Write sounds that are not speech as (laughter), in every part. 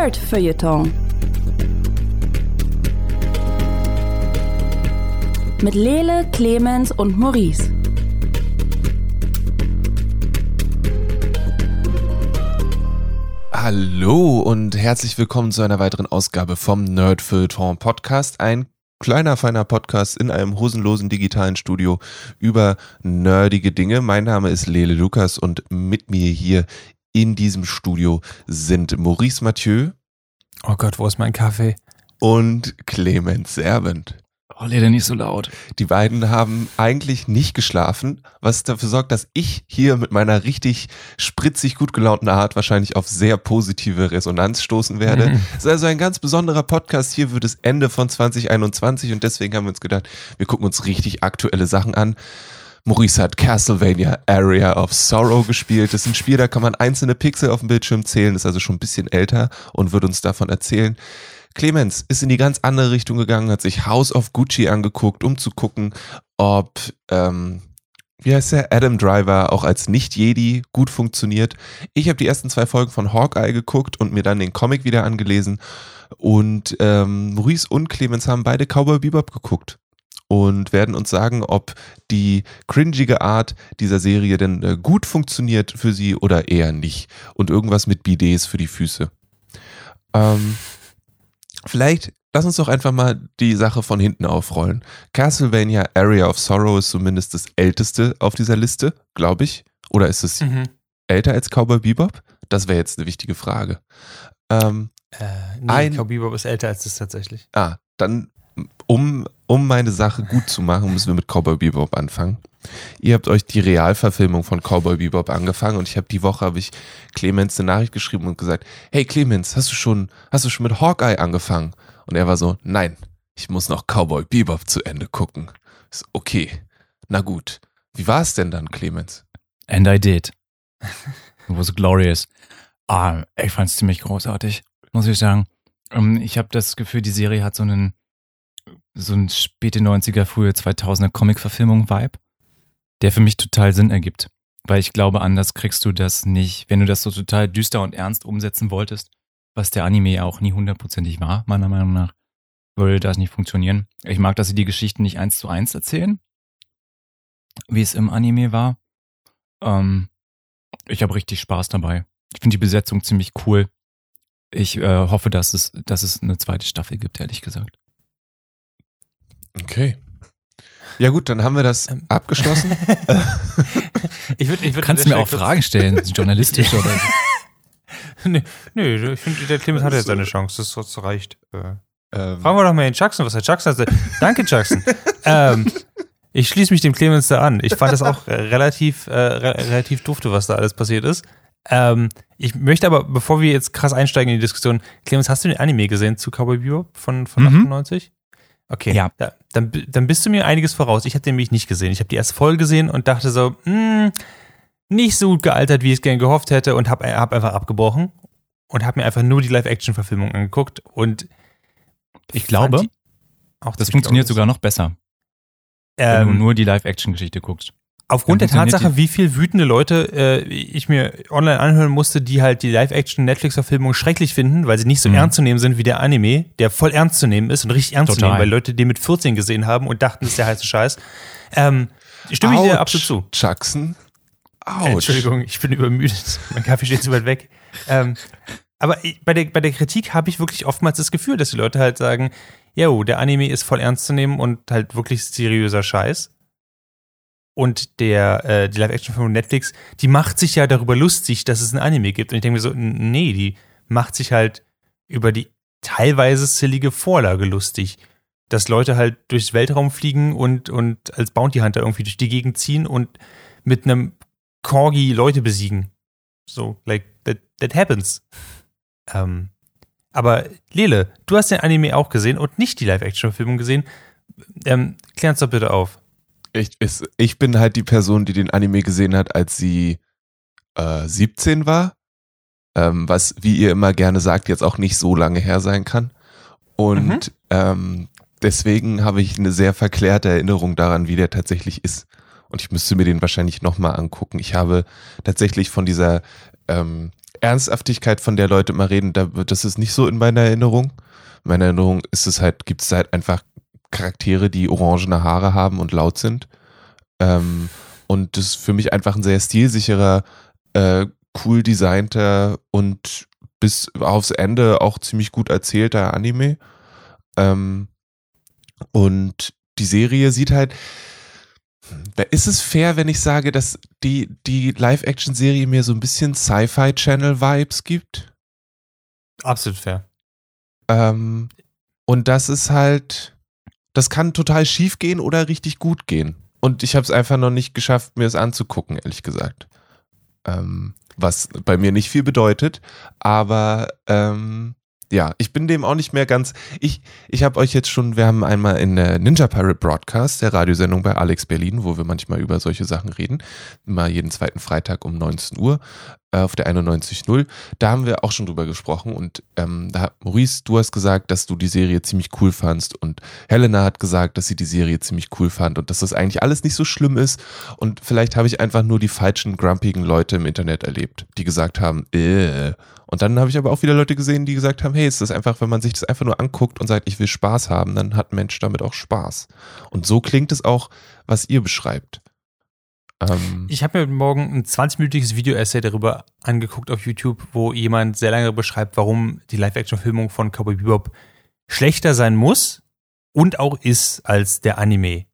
Nerd Feuilleton. Mit Lele, Clemens und Maurice. Hallo und herzlich willkommen zu einer weiteren Ausgabe vom Nerd Feuilleton Podcast. Ein kleiner, feiner Podcast in einem hosenlosen digitalen Studio über nerdige Dinge. Mein Name ist Lele Lukas und mit mir hier in diesem Studio sind Maurice Mathieu. Oh Gott, wo ist mein Kaffee? Und Clemens Servent. Oh, Leder nicht so laut. Die beiden haben eigentlich nicht geschlafen, was dafür sorgt, dass ich hier mit meiner richtig spritzig gut gelaunten Art wahrscheinlich auf sehr positive Resonanz stoßen werde. Mhm. Es ist also ein ganz besonderer Podcast hier für das Ende von 2021 und deswegen haben wir uns gedacht, wir gucken uns richtig aktuelle Sachen an. Maurice hat Castlevania Area of Sorrow gespielt. Das ist ein Spiel, da kann man einzelne Pixel auf dem Bildschirm zählen, ist also schon ein bisschen älter und wird uns davon erzählen. Clemens ist in die ganz andere Richtung gegangen, hat sich House of Gucci angeguckt, um zu gucken, ob, ähm, wie heißt der, Adam Driver auch als Nicht-Jedi gut funktioniert. Ich habe die ersten zwei Folgen von Hawkeye geguckt und mir dann den Comic wieder angelesen. Und ähm, Maurice und Clemens haben beide Cowboy Bebop geguckt und werden uns sagen, ob die cringige Art dieser Serie denn äh, gut funktioniert für sie oder eher nicht. Und irgendwas mit Bidets für die Füße. Ähm, Vielleicht lass uns doch einfach mal die Sache von hinten aufrollen. Castlevania Area of Sorrow ist zumindest das älteste auf dieser Liste, glaube ich. Oder ist es mhm. älter als Cowboy Bebop? Das wäre jetzt eine wichtige Frage. Ähm, äh, nee, ein, Cowboy Bebop ist älter als das tatsächlich. Ah, dann, um, um meine Sache gut zu machen, müssen wir mit Cowboy Bebop anfangen. Ihr habt euch die Realverfilmung von Cowboy Bebop angefangen und ich habe die Woche habe ich Clemens eine Nachricht geschrieben und gesagt, hey Clemens, hast du schon, hast du schon mit Hawkeye angefangen? Und er war so, nein, ich muss noch Cowboy Bebop zu Ende gucken. Ist okay. Na gut. Wie war es denn dann, Clemens? And I did. It was glorious. Ah, ich fand es ziemlich großartig, muss ich sagen. Ähm, ich habe das Gefühl, die Serie hat so einen so ein späte 90er, frühe 2000er Comic-Verfilmung-Vibe der für mich total Sinn ergibt. Weil ich glaube, anders kriegst du das nicht, wenn du das so total düster und ernst umsetzen wolltest, was der Anime ja auch nie hundertprozentig war, meiner Meinung nach, würde das nicht funktionieren. Ich mag, dass sie die Geschichten nicht eins zu eins erzählen, wie es im Anime war. Ähm, ich habe richtig Spaß dabei. Ich finde die Besetzung ziemlich cool. Ich äh, hoffe, dass es, dass es eine zweite Staffel gibt, ehrlich gesagt. Okay. Ja gut, dann haben wir das ähm. abgeschlossen. (laughs) ich würd, ich würd Kannst du mir auch Fragen stellen, journalistisch oder? (laughs) nee, nee, ich finde, der Clemens hat jetzt seine Chance, das, das reicht. Äh, ähm. Fragen wir doch mal den Jackson, was der Jackson hat. Danke, Jackson. ähm, ich schließe mich dem Clemens da an. Ich fand das auch äh, relativ, äh, re relativ dufte, was da alles passiert ist. Ähm, ich möchte aber, bevor wir jetzt krass einsteigen in die Diskussion, Clemens, hast du den Anime gesehen zu Cowboy Bebop von, von mhm. 98? Okay. Ja. Da, dann, dann bist du mir einiges voraus. Ich hatte den nämlich nicht gesehen. Ich habe die erste Folge gesehen und dachte so, mh, hm, nicht so gut gealtert, wie ich es gerne gehofft hätte und habe hab einfach abgebrochen und habe mir einfach nur die Live-Action-Verfilmung angeguckt und ich glaube, auch das funktioniert sogar noch besser, ähm, wenn du ähm, nur die Live-Action-Geschichte guckst. Aufgrund der Tatsache, wie viel wütende Leute äh, ich mir online anhören musste, die halt die Live-Action-Netflix-Verfilmung schrecklich finden, weil sie nicht so mhm. ernst zu nehmen sind wie der Anime, der voll ernst zu nehmen ist und richtig ernst Total. zu nehmen, weil Leute den mit 14 gesehen haben und dachten, das ist der heiße Scheiß. Ähm, stimme Ouch, ich dir absolut zu. Jackson. Ouch. Entschuldigung, ich bin übermüdet. mein Kaffee steht zu weit weg. Ähm, aber bei der, bei der Kritik habe ich wirklich oftmals das Gefühl, dass die Leute halt sagen, jo, der Anime ist voll ernst zu nehmen und halt wirklich seriöser Scheiß und der äh, die Live-Action von Netflix, die macht sich ja darüber lustig, dass es ein Anime gibt. Und ich denke mir so, nee, die macht sich halt über die teilweise sillige Vorlage lustig. Dass Leute halt durchs Weltraum fliegen und, und als Bounty Hunter irgendwie durch die Gegend ziehen und mit einem Corgi Leute besiegen. So, like, that, that happens. Ähm, aber Lele, du hast den Anime auch gesehen und nicht die Live-Action-Filmung gesehen. Ähm, klär uns doch bitte auf ich, ist, ich bin halt die Person, die den Anime gesehen hat, als sie äh, 17 war. Ähm, was, wie ihr immer gerne sagt, jetzt auch nicht so lange her sein kann. Und mhm. ähm, deswegen habe ich eine sehr verklärte Erinnerung daran, wie der tatsächlich ist. Und ich müsste mir den wahrscheinlich nochmal angucken. Ich habe tatsächlich von dieser ähm, Ernsthaftigkeit, von der Leute immer reden, das ist nicht so in meiner Erinnerung. In meiner Erinnerung ist es halt, gibt es halt einfach Charaktere, die orangene Haare haben und laut sind. Ähm, und das ist für mich einfach ein sehr stilsicherer, äh, cool designter und bis aufs Ende auch ziemlich gut erzählter Anime. Ähm, und die Serie sieht halt, da ist es fair, wenn ich sage, dass die, die Live-Action-Serie mir so ein bisschen Sci-Fi-Channel-Vibes gibt. Absolut fair. Ähm, und das ist halt, das kann total schief gehen oder richtig gut gehen. Und ich habe es einfach noch nicht geschafft, mir es anzugucken, ehrlich gesagt. Ähm, was bei mir nicht viel bedeutet, aber ähm, ja, ich bin dem auch nicht mehr ganz. Ich, ich habe euch jetzt schon, wir haben einmal in der Ninja Pirate Broadcast, der Radiosendung bei Alex Berlin, wo wir manchmal über solche Sachen reden, immer jeden zweiten Freitag um 19 Uhr auf der 91.0. Da haben wir auch schon drüber gesprochen und ähm, da Maurice, du hast gesagt, dass du die Serie ziemlich cool fandst und Helena hat gesagt, dass sie die Serie ziemlich cool fand und dass das eigentlich alles nicht so schlimm ist und vielleicht habe ich einfach nur die falschen, grumpigen Leute im Internet erlebt, die gesagt haben, äh, und dann habe ich aber auch wieder Leute gesehen, die gesagt haben, hey, ist einfach, wenn man sich das einfach nur anguckt und sagt, ich will Spaß haben, dann hat ein Mensch damit auch Spaß. Und so klingt es auch, was ihr beschreibt. Ähm ich habe mir morgen ein 20-minütiges Video-Essay darüber angeguckt auf YouTube, wo jemand sehr lange beschreibt, warum die Live-Action-Filmung von Cowboy Bebop schlechter sein muss und auch ist als der Anime.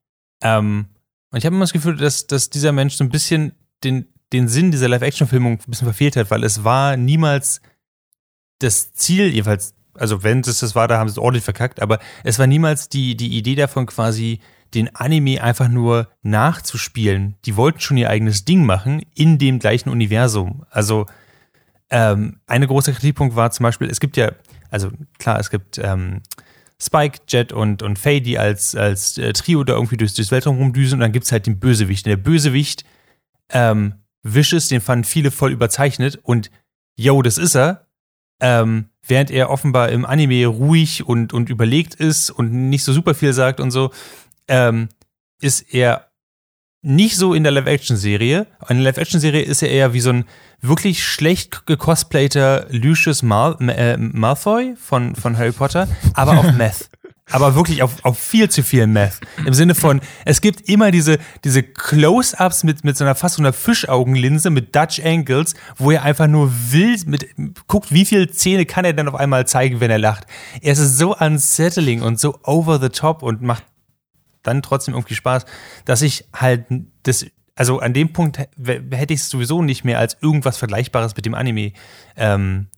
Ähm, und ich habe immer das Gefühl, dass, dass dieser Mensch so ein bisschen den, den Sinn dieser Live-Action-Filmung ein bisschen verfehlt hat, weil es war niemals das Ziel, jedenfalls, also wenn es das war, da haben sie es ordentlich verkackt, aber es war niemals die, die Idee davon, quasi den Anime einfach nur nachzuspielen. Die wollten schon ihr eigenes Ding machen in dem gleichen Universum. Also ähm, eine große Kritikpunkt war zum Beispiel, es gibt ja, also klar, es gibt ähm, Spike, Jet und, und Faye, die als, als äh, Trio da irgendwie durchs, durchs Weltraum rumdüsen und dann gibt es halt den Bösewicht. Und der Bösewicht ähm, Vicious, den fanden viele voll überzeichnet und yo, das ist er. Ähm, während er offenbar im Anime ruhig und, und überlegt ist und nicht so super viel sagt und so, ähm, ist er nicht so in der Live-Action-Serie. In der Live-Action-Serie ist er eher wie so ein wirklich schlecht gecosplayter Lucius Mal äh, Malfoy von, von Harry Potter, aber auf (laughs) Meth aber wirklich auf, auf viel zu viel Meth. Im Sinne von, es gibt immer diese, diese Close-Ups mit, mit so einer fast so einer Fischaugenlinse mit Dutch Angles, wo er einfach nur wild mit, guckt, wie viele Zähne kann er denn auf einmal zeigen, wenn er lacht. Er ist so unsettling und so over the top und macht dann trotzdem irgendwie Spaß, dass ich halt das, also an dem Punkt hätte ich es sowieso nicht mehr als irgendwas Vergleichbares mit dem Anime ähm,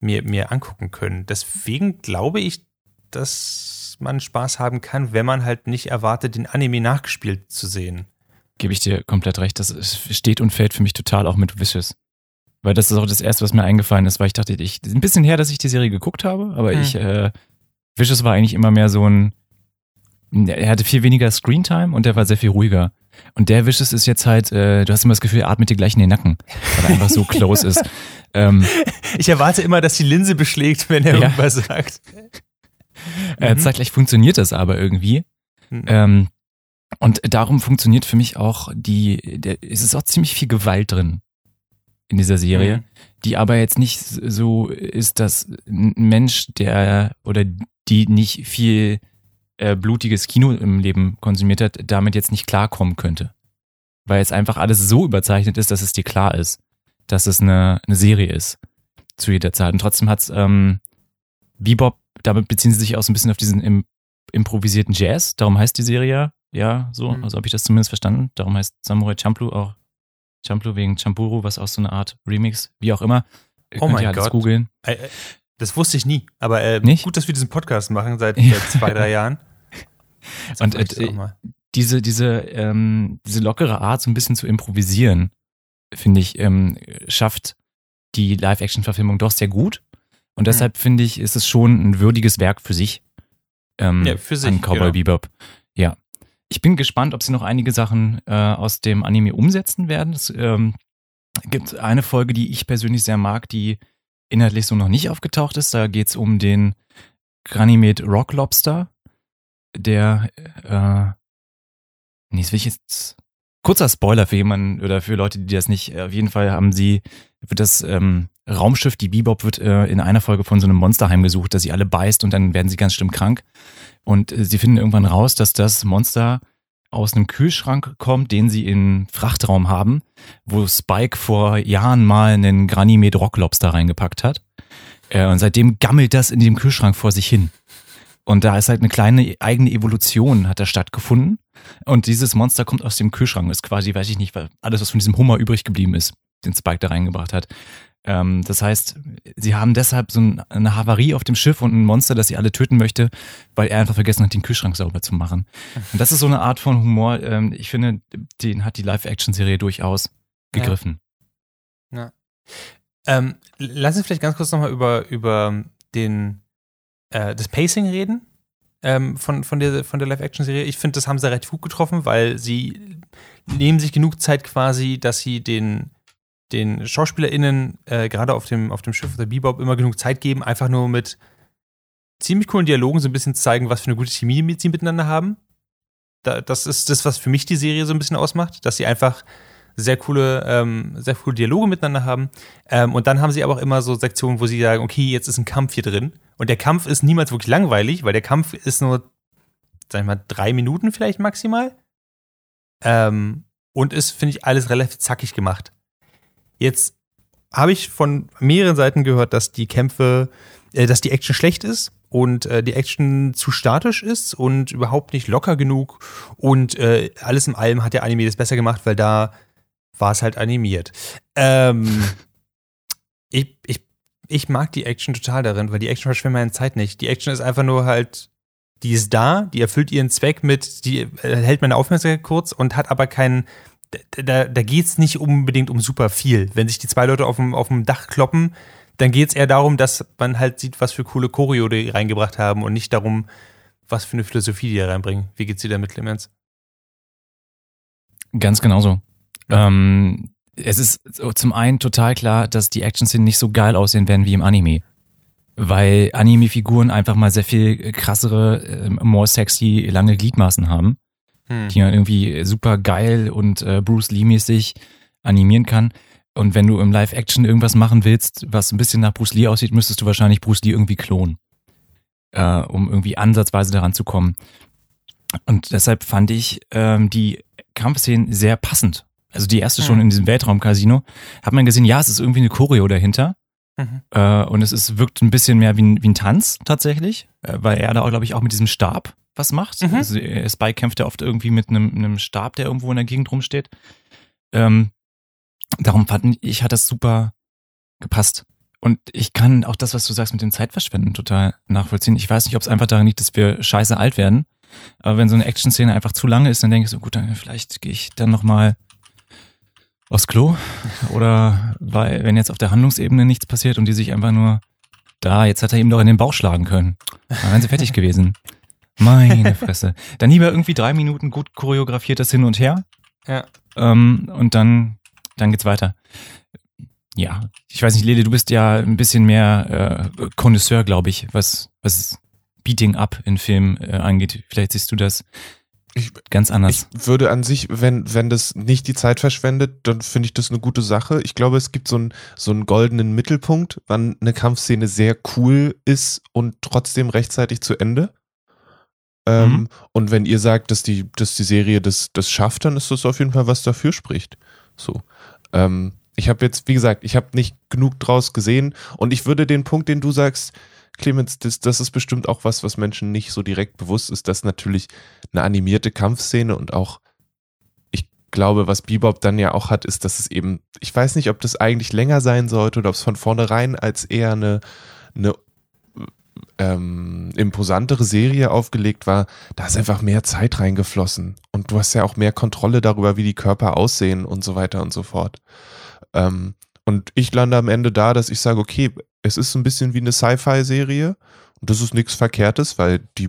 mir, mir angucken können. Deswegen glaube ich, dass man Spaß haben kann, wenn man halt nicht erwartet, den Anime nachgespielt zu sehen. Gebe ich dir komplett recht. Das steht und fällt für mich total auch mit Vicious. Weil das ist auch das Erste, was mir eingefallen ist, weil ich dachte, ich, ein bisschen her, dass ich die Serie geguckt habe, aber hm. ich, äh, Vicious war eigentlich immer mehr so ein, er hatte viel weniger Screentime und der war sehr viel ruhiger. Und der Vicious ist jetzt halt, äh, du hast immer das Gefühl, er atmet dir gleich in den Nacken, weil er einfach so close ist. (laughs) Ähm, ich erwarte immer, dass die Linse beschlägt, wenn er ja. irgendwas sagt. Äh, mhm. zeitgleich funktioniert das aber irgendwie. Mhm. Ähm, und darum funktioniert für mich auch die, der, es ist auch ziemlich viel Gewalt drin in dieser Serie, mhm. die aber jetzt nicht so ist, dass ein Mensch, der oder die nicht viel äh, blutiges Kino im Leben konsumiert hat, damit jetzt nicht klarkommen könnte. Weil es einfach alles so überzeichnet ist, dass es dir klar ist, dass es eine, eine Serie ist zu jeder Zeit. Und trotzdem hat's ähm, Bebop damit beziehen sie sich auch so ein bisschen auf diesen im, improvisierten Jazz. Darum heißt die Serie ja so. Mhm. Also habe ich das zumindest verstanden. Darum heißt Samurai Champloo auch Champloo wegen Champuru, was auch so eine Art Remix, wie auch immer. Ihr oh mein Gott. googeln. Das wusste ich nie. Aber äh, gut, dass wir diesen Podcast machen seit, seit zwei, drei Jahren. (laughs) Und äh, diese, diese, ähm, diese lockere Art, so ein bisschen zu improvisieren, finde ich, ähm, schafft die Live-Action-Verfilmung doch sehr gut. Und deshalb mhm. finde ich, ist es schon ein würdiges Werk für sich. Ähm, ja, für sich. An Cowboy genau. Bebop. Ja. Ich bin gespannt, ob sie noch einige Sachen äh, aus dem Anime umsetzen werden. Es ähm, gibt eine Folge, die ich persönlich sehr mag, die inhaltlich so noch nicht aufgetaucht ist. Da geht es um den Ganymed Rock Lobster, der, äh, nee, das will ich jetzt, kurzer Spoiler für jemanden oder für Leute, die das nicht, auf jeden Fall haben sie, wird das ähm, Raumschiff, die Bebop, wird äh, in einer Folge von so einem Monster heimgesucht, das sie alle beißt und dann werden sie ganz schlimm krank. Und äh, sie finden irgendwann raus, dass das Monster aus einem Kühlschrank kommt, den sie in Frachtraum haben, wo Spike vor Jahren mal einen Granimed Rocklobster reingepackt hat. Äh, und seitdem gammelt das in dem Kühlschrank vor sich hin. Und da ist halt eine kleine eigene Evolution hat da stattgefunden. Und dieses Monster kommt aus dem Kühlschrank. Ist quasi, weiß ich nicht, alles, was von diesem Hummer übrig geblieben ist, den Spike da reingebracht hat. Ähm, das heißt, sie haben deshalb so eine Havarie auf dem Schiff und ein Monster, das sie alle töten möchte, weil er einfach vergessen hat, den Kühlschrank sauber zu machen. Und das ist so eine Art von Humor, ähm, ich finde, den hat die Live-Action-Serie durchaus gegriffen. Ja. ja. Ähm, lass uns vielleicht ganz kurz nochmal über, über den, äh, das Pacing reden ähm, von, von der, von der Live-Action-Serie. Ich finde, das haben sie relativ gut getroffen, weil sie nehmen sich genug Zeit quasi, dass sie den den SchauspielerInnen, äh, gerade auf dem, auf dem Schiff der Bebop, immer genug Zeit geben, einfach nur mit ziemlich coolen Dialogen so ein bisschen zeigen, was für eine gute Chemie sie miteinander haben. Da, das ist das, was für mich die Serie so ein bisschen ausmacht, dass sie einfach sehr coole, ähm, sehr coole Dialoge miteinander haben. Ähm, und dann haben sie aber auch immer so Sektionen, wo sie sagen, okay, jetzt ist ein Kampf hier drin. Und der Kampf ist niemals wirklich langweilig, weil der Kampf ist nur, sag ich mal, drei Minuten vielleicht maximal. Ähm, und ist, finde ich, alles relativ zackig gemacht. Jetzt habe ich von mehreren Seiten gehört, dass die Kämpfe, äh, dass die Action schlecht ist und äh, die Action zu statisch ist und überhaupt nicht locker genug. Und äh, alles in allem hat der Anime das besser gemacht, weil da war es halt animiert. Ähm, (laughs) ich, ich, ich mag die Action total darin, weil die Action verschwendet meine Zeit nicht. Die Action ist einfach nur halt, die ist da, die erfüllt ihren Zweck mit, die äh, hält meine Aufmerksamkeit kurz und hat aber keinen da, da geht es nicht unbedingt um super viel. Wenn sich die zwei Leute auf dem, auf dem Dach kloppen, dann geht es eher darum, dass man halt sieht, was für coole Choreo die reingebracht haben und nicht darum, was für eine Philosophie die da reinbringen. Wie geht's dir damit, Clemens? Ganz genauso. Ähm, es ist zum einen total klar, dass die Action-Szenen nicht so geil aussehen werden wie im Anime. Weil Anime-Figuren einfach mal sehr viel krassere, äh, more sexy, lange Gliedmaßen haben hm. die man irgendwie super geil und äh, Bruce Lee-mäßig animieren kann. Und wenn du im Live-Action irgendwas machen willst, was ein bisschen nach Bruce Lee aussieht, müsstest du wahrscheinlich Bruce Lee irgendwie klonen, äh, um irgendwie ansatzweise daran zu kommen. Und deshalb fand ich ähm, die Kampfszenen sehr passend. Also die erste schon hm. in diesem Weltraumcasino hat man gesehen, ja, es ist irgendwie eine Choreo dahinter. Mhm. Äh, und es ist, wirkt ein bisschen mehr wie ein, wie ein Tanz tatsächlich, äh, weil er da auch, glaube ich, auch mit diesem Stab was macht. Mhm. Also Spike kämpft ja oft irgendwie mit einem, einem Stab, der irgendwo in der Gegend rumsteht. Ähm, darum fand ich, hat das super gepasst. Und ich kann auch das, was du sagst mit dem Zeitverschwenden total nachvollziehen. Ich weiß nicht, ob es einfach daran liegt, dass wir scheiße alt werden. Aber wenn so eine Action-Szene einfach zu lange ist, dann denke ich so, gut, dann vielleicht gehe ich dann nochmal aufs Klo. Oder weil, wenn jetzt auf der Handlungsebene nichts passiert und die sich einfach nur da, jetzt hat er ihm doch in den Bauch schlagen können. Dann wären sie fertig (laughs) gewesen. Meine Fresse. Dann lieber irgendwie drei Minuten gut choreografiertes Hin und Her. Ja. Ähm, und dann, dann geht's weiter. Ja, ich weiß nicht, Lele, du bist ja ein bisschen mehr äh, Connoisseur, glaube ich, was, was Beating Up in Filmen äh, angeht. Vielleicht siehst du das ich, ganz anders. Ich würde an sich, wenn, wenn das nicht die Zeit verschwendet, dann finde ich das eine gute Sache. Ich glaube, es gibt so einen, so einen goldenen Mittelpunkt, wann eine Kampfszene sehr cool ist und trotzdem rechtzeitig zu Ende. Ähm, mhm. Und wenn ihr sagt, dass die, dass die Serie das, das schafft, dann ist das auf jeden Fall, was dafür spricht. So. Ähm, ich habe jetzt, wie gesagt, ich habe nicht genug draus gesehen und ich würde den Punkt, den du sagst, Clemens, das, das ist bestimmt auch was, was Menschen nicht so direkt bewusst ist, dass natürlich eine animierte Kampfszene und auch, ich glaube, was Bebop dann ja auch hat, ist, dass es eben, ich weiß nicht, ob das eigentlich länger sein sollte oder ob es von vornherein als eher eine, eine ähm, imposantere Serie aufgelegt war, da ist einfach mehr Zeit reingeflossen. Und du hast ja auch mehr Kontrolle darüber, wie die Körper aussehen und so weiter und so fort. Ähm, und ich lande am Ende da, dass ich sage, okay, es ist ein bisschen wie eine Sci-Fi-Serie. Und das ist nichts Verkehrtes, weil die,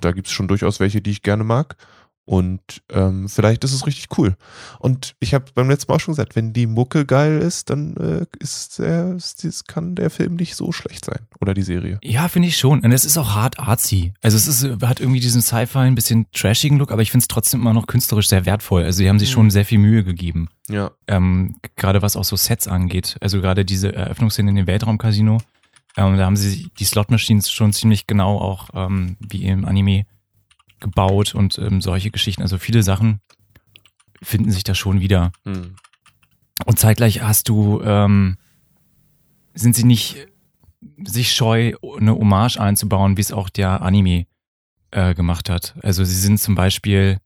da gibt es schon durchaus welche, die ich gerne mag. Und ähm, vielleicht ist es richtig cool. Und ich habe beim letzten Mal auch schon gesagt, wenn die Mucke geil ist, dann äh, ist der, ist, kann der Film nicht so schlecht sein. Oder die Serie. Ja, finde ich schon. Und es ist auch hart artsy. Also es ist, hat irgendwie diesen Sci-Fi ein bisschen trashigen Look, aber ich finde es trotzdem immer noch künstlerisch sehr wertvoll. Also sie haben sich Mhm. schon sehr viel Mühe gegeben. Ja. Ähm, gerade was auch so Sets angeht. Also gerade diese Eröffnungsszene in dem Weltraumcasino. Ähm, da haben sie die Slot-Machines schon ziemlich genau auch ähm, wie im Anime gebaut und ähm, solche Geschichten. Also viele Sachen finden sich da schon wieder. Hm. Und zeitgleich hast du, ähm, sind sie nicht sich scheu, eine Hommage einzubauen, wie es auch der Anime äh, gemacht hat. Also sie sind zum Beispiel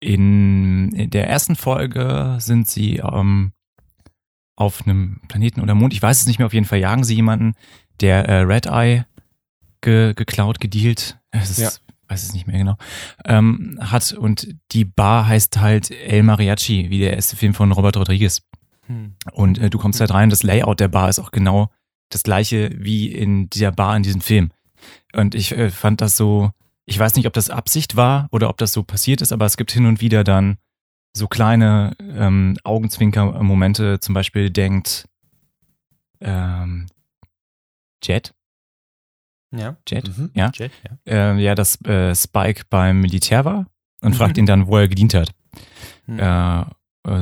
in, in der ersten Folge sind sie ähm, auf einem Planeten oder Mond, ich weiß es nicht mehr, auf jeden Fall jagen sie jemanden, der äh, Red Eye ge, geklaut, gedealt, es ist, Ja. Weiß es nicht mehr genau, ähm, hat und die Bar heißt halt El Mariachi, wie der erste Film von Robert Rodriguez. Hm. Und äh, du kommst halt rein, das Layout der Bar ist auch genau das gleiche wie in dieser Bar in diesem Film. Und ich äh, fand das so, ich weiß nicht, ob das Absicht war oder ob das so passiert ist, aber es gibt hin und wieder dann so kleine ähm, Augenzwinker-Momente. Zum Beispiel denkt ähm, Jet, Ja. Jet, Mhm. ja, Jet, ja. ähm, ja, dass äh, Spike beim Militär war und Mhm. fragt ihn dann, wo er gedient hat. Hm. Äh,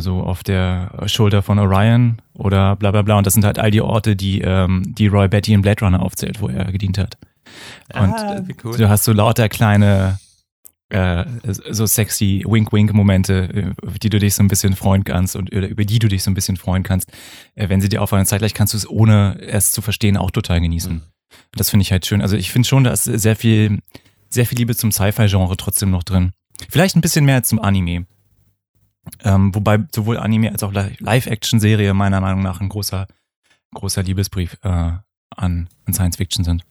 so auf der Schulter von Orion oder bla bla bla. Und das sind halt all die Orte, die, ähm, die Roy Betty in Blade Runner aufzählt, wo er gedient hat. Und ah, wie cool. du hast so lauter kleine, äh, so sexy Wink-Wink-Momente, äh, die du dich so ein bisschen freuen kannst und oder über die du dich so ein bisschen freuen kannst. Äh, wenn sie dir auffallen, zeitgleich kannst du es ohne es zu verstehen auch total genießen. Das finde ich halt schön. Also ich finde schon, da ist sehr viel, sehr viel Liebe zum Sci-Fi-Genre trotzdem noch drin. Vielleicht ein bisschen mehr als zum Anime. Ähm, wobei sowohl Anime als auch Li- Live-Action-Serie meiner Meinung nach ein großer, großer Liebesbrief äh, an, an Science-Fiction sind.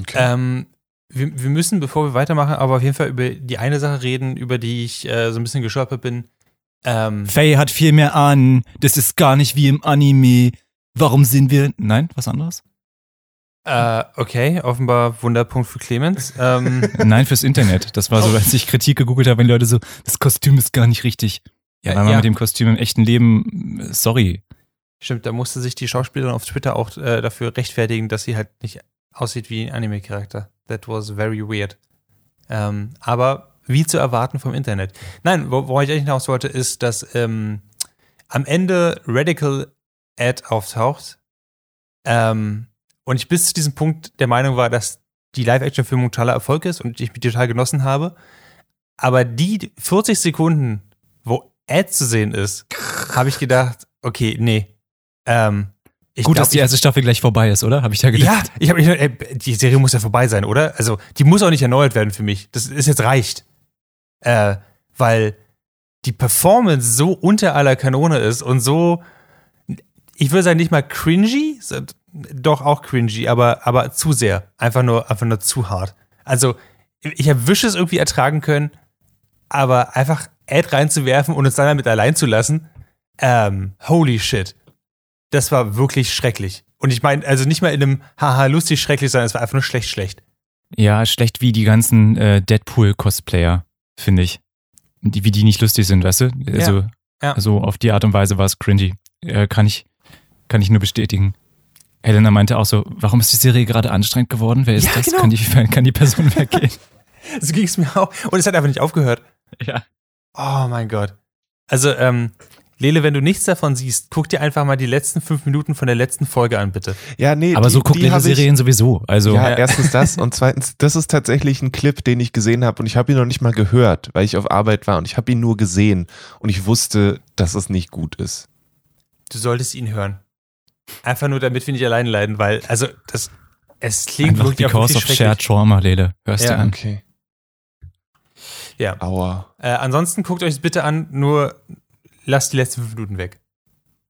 Okay. Ähm, wir, wir müssen, bevor wir weitermachen, aber auf jeden Fall über die eine Sache reden, über die ich äh, so ein bisschen gestolpert bin. Ähm, Faye hat viel mehr an. Das ist gar nicht wie im Anime. Warum sind wir. Nein, was anderes? Äh, okay, offenbar Wunderpunkt für Clemens. Ähm, (laughs) Nein, fürs Internet. Das war so, als ich Kritik gegoogelt habe, wenn Leute so, das Kostüm ist gar nicht richtig. Ja, weil man ja. mit dem Kostüm im echten Leben, sorry. stimmt, da musste sich die Schauspielerin auf Twitter auch äh, dafür rechtfertigen, dass sie halt nicht aussieht wie ein Anime-Charakter. That was very weird. Ähm, aber wie zu erwarten vom Internet. Nein, wo, worauf ich eigentlich hinaus wollte, ist, dass ähm, am Ende Radical Ad auftaucht ähm, und ich bis zu diesem Punkt der Meinung war, dass die Live-Action-Filmung totaler Erfolg ist und ich mich total genossen habe. Aber die 40 Sekunden, wo Ad zu sehen ist, habe ich gedacht, okay, nee. Ähm, ich Gut, glaub, dass die erste Staffel gleich vorbei ist, oder? Habe ich da ja, gedacht. ich habe ey, die Serie muss ja vorbei sein, oder? Also, die muss auch nicht erneuert werden für mich. Das ist jetzt reicht. Äh, weil die Performance so unter aller Kanone ist und so, ich würde sagen, nicht mal cringy, doch auch cringy, aber, aber zu sehr. Einfach nur, einfach nur zu hart. Also, ich habe Wishes irgendwie ertragen können, aber einfach Ad reinzuwerfen und uns dann damit allein zu lassen, ähm, holy shit. Das war wirklich schrecklich. Und ich meine, also nicht mal in einem haha lustig schrecklich, sondern es war einfach nur schlecht schlecht. Ja, schlecht wie die ganzen äh, Deadpool-Cosplayer, finde ich. Die, wie die nicht lustig sind, weißt du? Also, ja. also auf die Art und Weise war es cringy. Äh, kann, ich, kann ich nur bestätigen. Helena meinte auch so, warum ist die Serie gerade anstrengend geworden? Wer ist Ja, das? genau. Kann, die, (laughs) kann die Person weggehen? (laughs) So ging es mir auch. Und es hat einfach nicht aufgehört. ja. Oh mein Gott. Also, ähm, Lele, wenn du nichts davon siehst, guck dir einfach mal die letzten fünf Minuten von der letzten Folge an, bitte. ja, nee, Aber die, so guckt die Lena hab ich- Serien sowieso. Also, Ja, Ja. erstens das und zweitens, das ist tatsächlich ein Clip, den ich gesehen habe und ich habe ihn noch nicht mal gehört, weil ich auf Arbeit war und ich habe ihn nur gesehen und ich wusste, dass es nicht gut ist. Du solltest ihn hören. Einfach nur, damit wir nicht allein leiden, weil, also, das, es klingt einfach wirklich, auch because wirklich of shared trauma, Lele. Hörst Ja. du an? Okay. Ja. Aua. Äh, ansonsten guckt euch es bitte an, nur lasst die letzten fünf Minuten weg.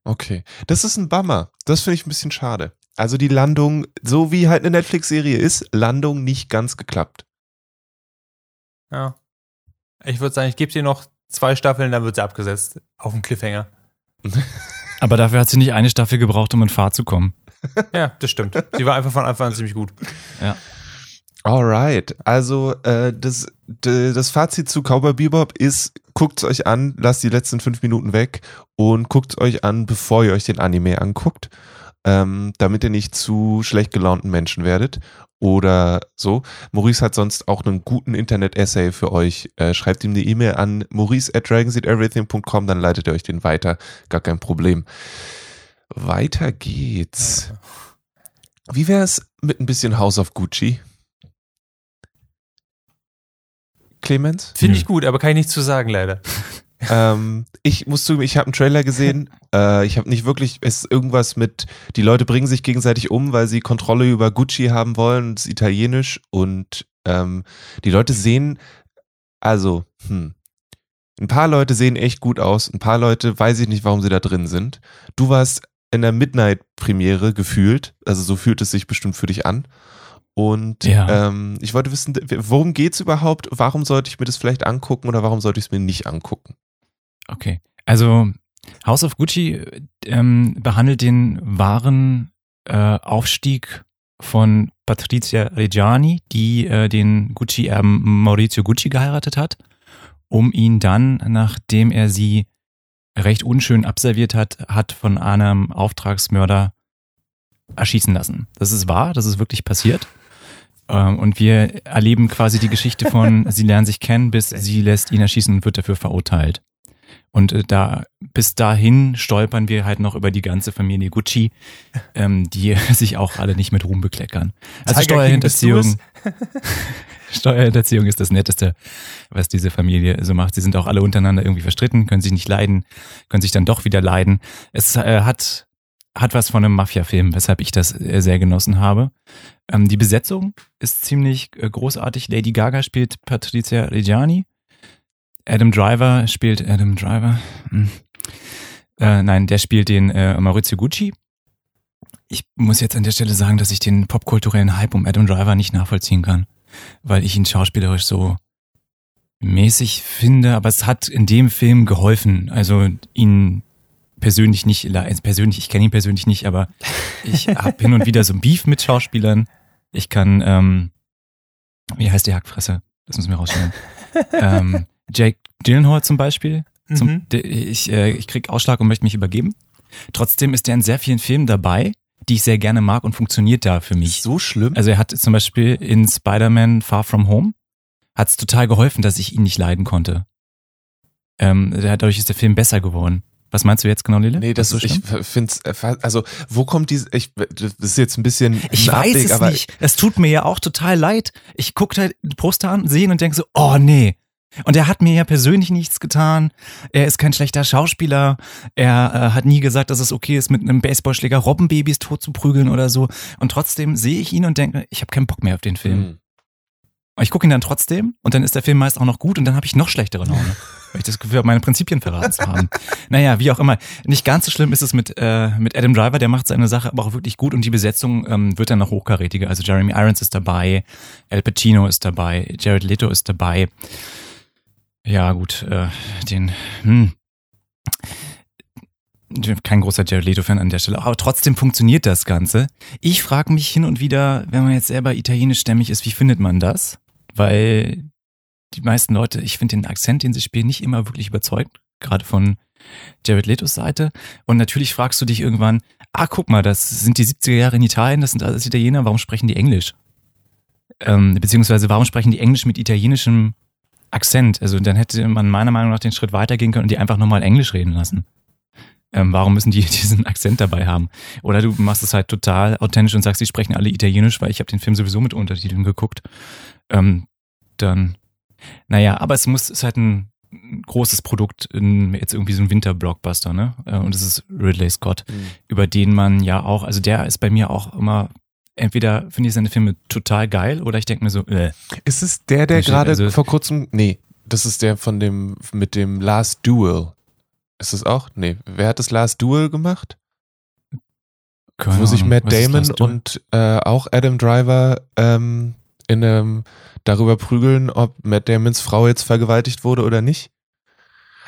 Okay. Das ist ein Bummer. Das finde ich ein bisschen schade. Also die Landung, so wie halt eine Netflix-Serie ist, Landung nicht ganz geklappt. Ja. Ich würde sagen, ich gebe dir noch zwei Staffeln, dann wird sie abgesetzt. Auf dem Cliffhanger. (laughs) Aber dafür hat sie nicht eine Staffel gebraucht, um in Fahrt zu kommen. Ja, das stimmt. Sie war einfach von Anfang an ziemlich gut. Alright, also äh, das, das Fazit zu Cowboy Bebop ist, guckt es euch an, lasst die letzten fünf Minuten weg und guckt es euch an, bevor ihr euch den Anime anguckt, ähm, damit ihr nicht zu schlecht gelaunten Menschen werdet oder so. Maurice hat sonst auch einen guten Internet-Essay für euch. Äh, schreibt ihm eine E-Mail an maurice at dragonseateverything.com, dann leitet er euch den weiter. Gar kein Problem. Weiter geht's. Wie wär's mit ein bisschen House of Gucci? Clemens? Finde ich gut, aber kann ich nichts zu sagen, leider. (laughs) ähm, ich muss zugeben, ich habe einen Trailer gesehen. Äh, ich habe nicht wirklich, es ist irgendwas mit, die Leute bringen sich gegenseitig um, weil sie Kontrolle über Gucci haben wollen. Das ist italienisch und ähm, die Leute sehen, also, hm, ein paar Leute sehen echt gut aus. Ein paar Leute weiß ich nicht, warum sie da drin sind. Du warst in der Midnight-Premiere gefühlt, also so fühlt es sich bestimmt für dich an. Und ja. ähm, ich wollte wissen, worum geht es überhaupt? Warum sollte ich mir das vielleicht angucken oder warum sollte ich es mir nicht angucken? Okay, also House of Gucci ähm, behandelt den wahren äh, Aufstieg von Patrizia Reggiani, die äh, den Gucci-Erben Maurizio Gucci geheiratet hat, um ihn dann, nachdem er sie recht unschön abserviert hat, hat von einem Auftragsmörder erschießen lassen. Das ist wahr, das ist wirklich passiert. Ähm, und wir erleben quasi die Geschichte von, (laughs) sie lernen sich kennen, bis sie lässt ihn erschießen und wird dafür verurteilt. Und äh, da bis dahin stolpern wir halt noch über die ganze Familie Gucci, (laughs) ähm, die (laughs) sich auch alle nicht mit Ruhm bekleckern. Also Tiger Steuerhinterziehung. (laughs) Steuerhinterziehung ist das Netteste, was diese Familie so macht. Sie sind auch alle untereinander irgendwie verstritten, können sich nicht leiden, können sich dann doch wieder leiden. Es äh, hat hat was von einem Mafia-Film, weshalb ich das äh, sehr genossen habe. Ähm, die Besetzung ist ziemlich äh, großartig. Lady Gaga spielt Patricia Reggiani. Adam Driver spielt Adam Driver. Hm. Äh, nein, der spielt den äh, Maurizio Gucci. Ich muss jetzt an der Stelle sagen, dass ich den popkulturellen Hype um Adam Driver nicht nachvollziehen kann, weil ich ihn schauspielerisch so mäßig finde, aber es hat in dem Film geholfen, also ihn persönlich nicht, persönlich, ich kenne ihn persönlich nicht, aber ich (laughs) habe hin und wieder so ein Beef mit Schauspielern. Ich kann, ähm, wie heißt die Hackfresse? Das müssen wir rausstellen. (laughs) ähm, Jake Gyllenhaal zum Beispiel. Zum, mhm. ich, äh, ich krieg Ausschlag und möchte mich übergeben. Trotzdem ist er in sehr vielen Filmen dabei, die ich sehr gerne mag und funktioniert da für mich. So schlimm? Also er hat zum Beispiel in Spider-Man Far From Home hat es total geholfen, dass ich ihn nicht leiden konnte. Ähm, dadurch ist der Film besser geworden. Was meinst du jetzt genau, Lille? Nee, das, so ich finde äh, also wo kommt diese, ich, das ist jetzt ein bisschen Ich weiß Abweg, es nicht. Es tut mir ja auch total leid. Ich gucke halt die Poster an, sehe ihn und denke so, oh nee. Und er hat mir ja persönlich nichts getan. Er ist kein schlechter Schauspieler. Er äh, hat nie gesagt, dass es okay ist, mit einem Baseballschläger Robbenbabys tot zu prügeln oder so. Und trotzdem sehe ich ihn und denke, ich habe keinen Bock mehr auf den Film. Mhm. Ich gucke ihn dann trotzdem und dann ist der Film meist auch noch gut und dann habe ich noch schlechtere Laune (laughs) weil ich das Gefühl habe, meine Prinzipien verraten zu haben. naja, wie auch immer. Nicht ganz so schlimm ist es mit, äh, mit Adam Driver, der macht seine Sache aber auch wirklich gut und die Besetzung ähm, wird dann noch hochkarätiger. Also Jeremy Irons ist dabei, Al Pacino ist dabei, Jared Leto ist dabei. Ja, gut, äh, den, hm, kein großer Jared Leto-Fan an der Stelle, aber trotzdem funktioniert das Ganze. Ich frage mich hin und wieder, wenn man jetzt selber italienischstämmig ist, wie findet man das? Weil die meisten Leute, ich finde den Akzent, den sie spielen, nicht immer wirklich überzeugt, gerade von Jared Letos Seite. Und natürlich fragst du dich irgendwann, ah, guck mal, das sind die 70er Jahre in Italien, das sind alles Italiener, warum sprechen die Englisch? Ähm, beziehungsweise warum sprechen die Englisch mit italienischem Akzent? Also dann hätte man meiner Meinung nach den Schritt weitergehen können und die einfach nochmal Englisch reden lassen. Ähm, warum müssen die (laughs) diesen Akzent dabei haben? Oder du machst es halt total authentisch und sagst, die sprechen alle Italienisch, weil ich habe den Film sowieso mit Untertiteln geguckt. Ähm, dann naja, aber es muss, es ist halt ein großes Produkt, in, jetzt irgendwie so ein Winter-Blockbuster, ne? Äh, und es ist Ridley Scott, mhm. über den man ja auch, also der ist bei mir auch immer entweder finde ich seine Filme total geil oder ich denke mir so, äh. Ist es der, der gerade also, vor kurzem, nee, das ist der von dem, mit dem Last Duel. Ist es auch? Nee, wer hat das Last Duel gemacht? Keine Wo sich Matt Damon und äh, auch Adam Driver ähm, in einem darüber prügeln, ob Matt Damons Frau jetzt vergewaltigt wurde oder nicht.